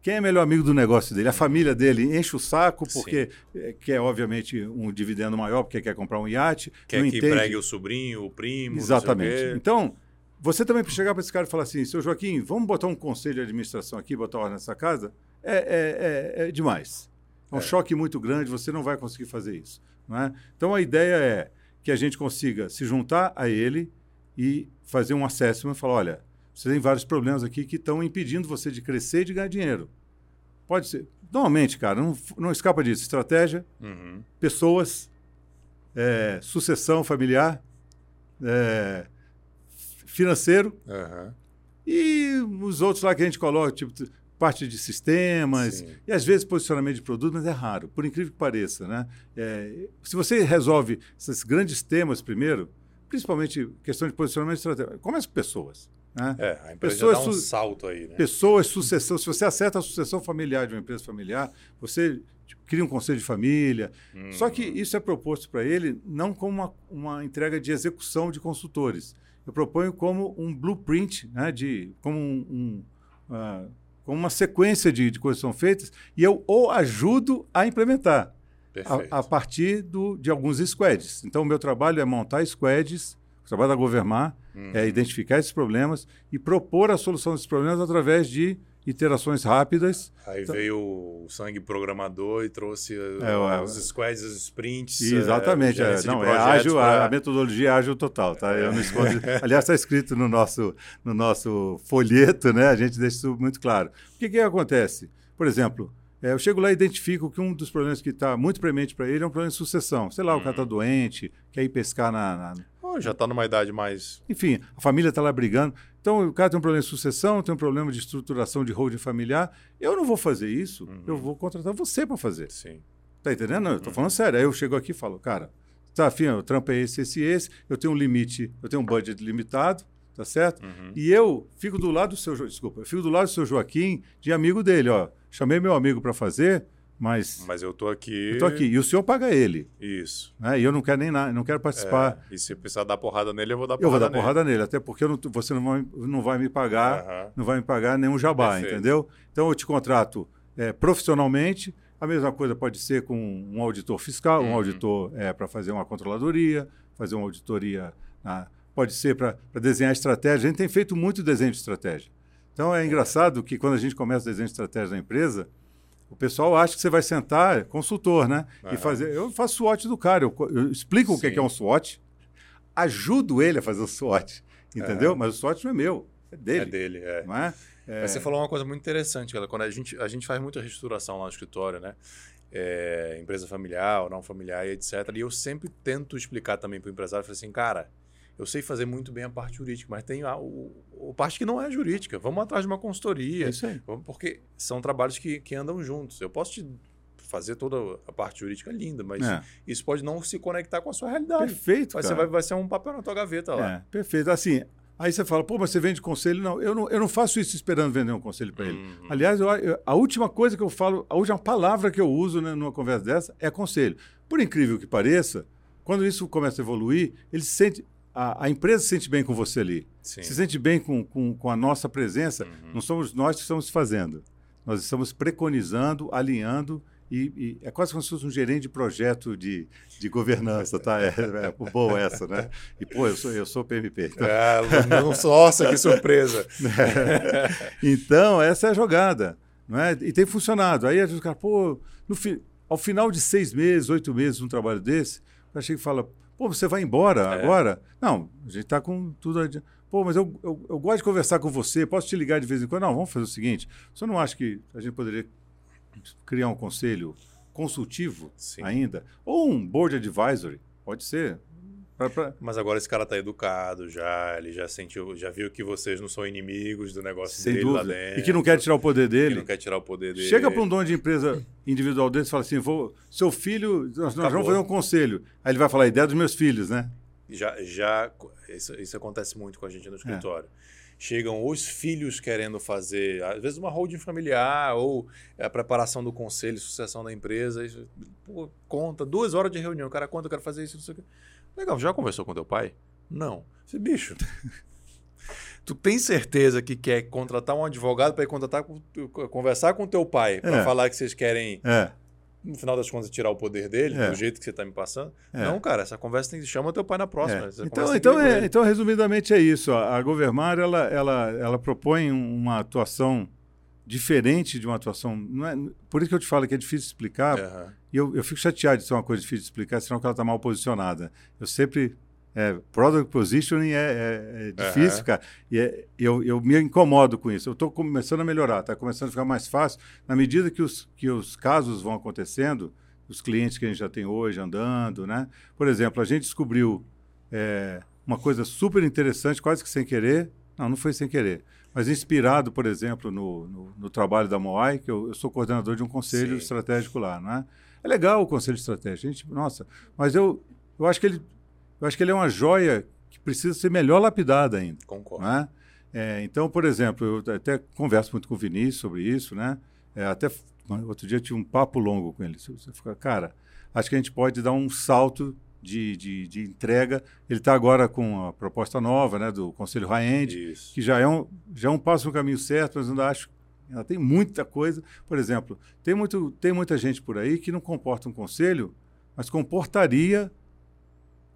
Quem é melhor amigo do negócio dele? A família dele enche o saco porque é, quer, obviamente, um dividendo maior, porque quer comprar um iate. Quer que entende. pregue o sobrinho, o primo. Exatamente. Então, você também para chegar para esse cara e falar assim, seu Joaquim, vamos botar um conselho de administração aqui, botar ordem nessa casa, é, é, é, é demais. É um É. choque muito grande, você não vai conseguir fazer isso. Não é? Então, a ideia é que a gente consiga se juntar a ele e fazer um assessment e falar, olha, você tem vários problemas aqui que estão impedindo você de crescer e de ganhar dinheiro. Pode ser. Normalmente, cara, não, não escapa disso. Estratégia, Uhum. pessoas, é, sucessão familiar, é, financeiro Aham. e os outros lá que a gente coloca, tipo parte de sistemas Sim. e às vezes posicionamento de produto, mas é raro, por incrível que pareça, né? É, se você resolve esses grandes temas primeiro, principalmente questão de posicionamento estratégico, começa com pessoas, né? É, a empresa Pessoas dá um salto aí, né? Pessoas, sucessão. Se você acerta a sucessão familiar de uma empresa familiar, você tipo, cria um conselho de família. Hum. Só que isso é proposto para ele não como uma, uma entrega de execução de consultores. Eu proponho como um blueprint, né, de, como, um, um, ah, como uma sequência de, de coisas que são feitas, e eu o ajudo a implementar a, a partir do, de alguns squads. Então, o meu trabalho é montar squads, o trabalho da Governmar Uhum. é identificar esses problemas e propor a solução desses problemas através de iterações rápidas. Aí veio o sangue programador e trouxe É, o- os squads, os sprints. E exatamente, é, é, não, é ágil, a, pra- a metodologia é ágil total, tá? Eu não escondo. [laughs] Aliás, está escrito no nosso, no nosso folheto, né? A gente deixa isso muito claro. O que, que acontece? Por exemplo, é, eu chego lá e identifico que um dos problemas que está muito premente para ele é um problema de sucessão. Sei lá, o cara está doente, quer ir pescar na- na, Já está numa idade mais. Enfim, a família está lá brigando. Então, o cara tem um problema de sucessão, tem um problema de estruturação de holding familiar. Eu não vou fazer isso, eu vou contratar você para fazer. Sim. Tá entendendo? Não, eu tô falando sério. Aí eu chego aqui e falo, cara, tá afim, o trampo é esse, esse, esse, eu tenho um limite, eu tenho um budget limitado, tá certo? Uhum. E eu fico do lado do seu, desculpa, eu fico do lado do seu Joaquim, de amigo dele, ó. Chamei meu amigo para fazer, mas Mas eu tô aqui. eu tô aqui. E o senhor paga ele, Isso. né? E eu não quero nem nada, não quero participar. É, e se precisar dar porrada nele, eu vou dar porrada Eu vou dar nele. porrada nele, até porque não- você não vai, não vai me pagar Aham. não vai me pagar nenhum jabá, Perfeito. entendeu? Então eu te contrato é, profissionalmente. A mesma coisa pode ser com um auditor fiscal, um Uhum. auditor para fazer uma controladoria, fazer uma auditoria. na- pode ser para desenhar estratégia. A gente tem feito muito desenho de estratégia. Então é engraçado que quando a gente começa o desenho de estratégia na empresa, o pessoal acha que você vai sentar, é consultor, né? Aham. E fazer. Eu faço SWOT do cara, eu, eu explico o que é Sim. que é um SWOT, ajudo ele a fazer o SWOT, entendeu? Aham. Mas o SWOT não é meu, é dele. É dele, é. Não é? É, Mas Você falou uma coisa muito interessante, cara. Quando a gente, a gente faz muita reestruturação lá no escritório, né? É, empresa familiar ou não familiar e etc. E eu sempre tento explicar também para o empresário, assim, cara, eu sei fazer muito bem a parte jurídica, mas tem a, o, o parte que não é jurídica. Vamos atrás de uma consultoria. é isso aí. Porque são trabalhos que, que andam juntos. Eu posso te fazer toda a parte jurídica linda, mas É. isso pode não se conectar com a sua realidade. Perfeito, Vai, cara. ser, vai, vai ser um papel na tua gaveta lá. É, perfeito. Assim, aí você fala, pô, mas você vende conselho? Não, eu não, eu não faço isso esperando vender um conselho para ele. Uhum. Aliás, eu- eu- a última coisa que eu falo, a última palavra que eu uso né, numa conversa dessa é conselho. Por incrível que pareça, quando isso começa a evoluir, ele se sente, a, a empresa se sente bem com você ali. Sim. Se sente bem com, com, com a nossa presença. Uhum. Não somos nós que estamos fazendo. Nós estamos preconizando, alinhando e, e é quase como se fosse um gerente de projeto de, de governança, tá? É, é boa essa, né? E, pô, eu sou, eu sou PMP. Então, É, não- nossa, que surpresa. [laughs] então, essa é a jogada. Não é? E tem funcionado. Aí a gente fica, pô, no fi- ao final de seis meses, oito meses, um trabalho desse, o cara chega e fala, pô, você vai embora É. agora? Não, a gente está com tudo. Pô, mas eu, eu, eu gosto de conversar com você, posso te ligar de vez em quando? Não, vamos fazer o seguinte: você não acha que a gente poderia criar um conselho consultivo Sim. ainda? Ou um board advisory? Pode ser. Pra- pra- Mas agora esse cara tá educado já, ele já sentiu, já viu que vocês não são inimigos do negócio sem dele lá dúvida. dentro. E que não quer tirar o poder que dele. não quer tirar o poder dele. Chega para um dono de empresa individual desse e fala assim: vou, seu filho, nós, nós vamos fazer um conselho. Aí ele vai falar: a ideia dos meus filhos, né? Já, já isso, isso acontece muito com a gente no escritório. chegam os filhos querendo fazer, às vezes, uma holding familiar ou a preparação do conselho, sucessão da empresa. Isso, pô, conta, duas horas de reunião. O cara conta, eu quero fazer isso, não sei o quê. Legal, já conversou com teu pai? Não. Esse bicho. [laughs] tu tem certeza que quer contratar um advogado para ir contratar, conversar com teu pai para É. falar que vocês querem, É. no final das contas, tirar o poder dele, É. do jeito que você está me passando? É. Não, cara, essa conversa tem que chama teu pai na próxima. É. Então, então, é- então, resumidamente, é isso. A, Governmar ela, ela, ela propõe um, uma atuação diferente de uma atuação. Não é, por isso que eu te falo que é difícil explicar. Aham. E eu, eu fico chateado de ser uma coisa difícil de explicar, senão que ela está mal posicionada. Eu sempre. É, product positioning é, é- é difícil, Aham. cara. E é- eu, eu me incomodo com isso. Eu estou começando a melhorar, está começando a ficar mais fácil. Na medida que os, que os casos vão acontecendo, os clientes que a gente já tem hoje andando, né? Por exemplo, a gente descobriu é, uma coisa super interessante, quase que sem querer. Não, não foi sem querer. Mas inspirado, por exemplo, no, no, no trabalho da Moai, que eu, eu sou coordenador de um conselho Sim. estratégico lá, não é? Legal o conselho estratégico, gente, nossa, mas eu, eu acho que ele eu acho que ele é uma joia que precisa ser melhor lapidada ainda, Concordo. não é? Então, por exemplo, eu até converso muito com o Vinícius sobre isso, né? É, até outro dia eu tive um papo longo com ele. Você fica, cara, acho que a gente pode dar um salto de, de, de entrega. Ele está agora com a proposta nova, né, do Conselho High-End, que já é um já é um passo no caminho certo, mas ainda acho ainda tem muita coisa. Por exemplo, tem muito tem muita gente por aí que não comporta um conselho, mas comportaria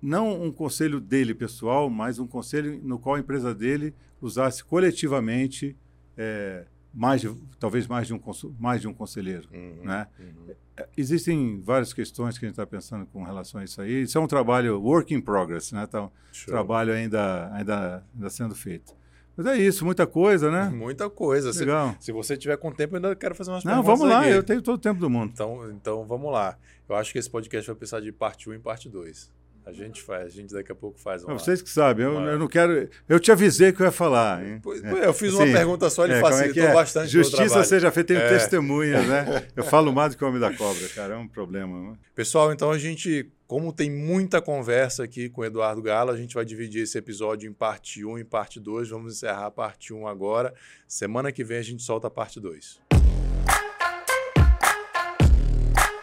não um conselho dele pessoal, mas um conselho no qual a empresa dele usasse coletivamente é, mais de, talvez mais de um mais de um conselheiro, Uhum, né? uhum. Existem várias questões que a gente está pensando com relação a isso aí. Isso é um trabalho work in progress, né? Tá, um trabalho ainda, ainda, ainda sendo feito. Mas é isso, muita coisa, né? [laughs] Muita coisa. Se, Legal. se você tiver com tempo, eu ainda quero fazer umas Não, perguntas vamos lá, aqui. eu tenho todo o tempo do mundo. Então, então vamos lá. Eu acho que esse podcast vai precisar de parte 1 e parte 2. A gente faz, a gente daqui a pouco faz. Lá. vocês que sabem, eu, lá. eu não quero. Eu te avisei que eu ia falar. Hein? Pois- É. Eu fiz uma Assim, pergunta só, ele é, é facilitou que é? bastante. Justiça seja feita, tenho É. testemunhas, né? [laughs] Eu falo mais do que o homem da cobra, cara, é um problema. né? Pessoal, então a gente, como tem muita conversa aqui com o Eduardo Galo, a gente vai dividir esse episódio em parte 1 e parte 2. Vamos encerrar a parte 1 agora. Semana que vem a gente solta a parte 2.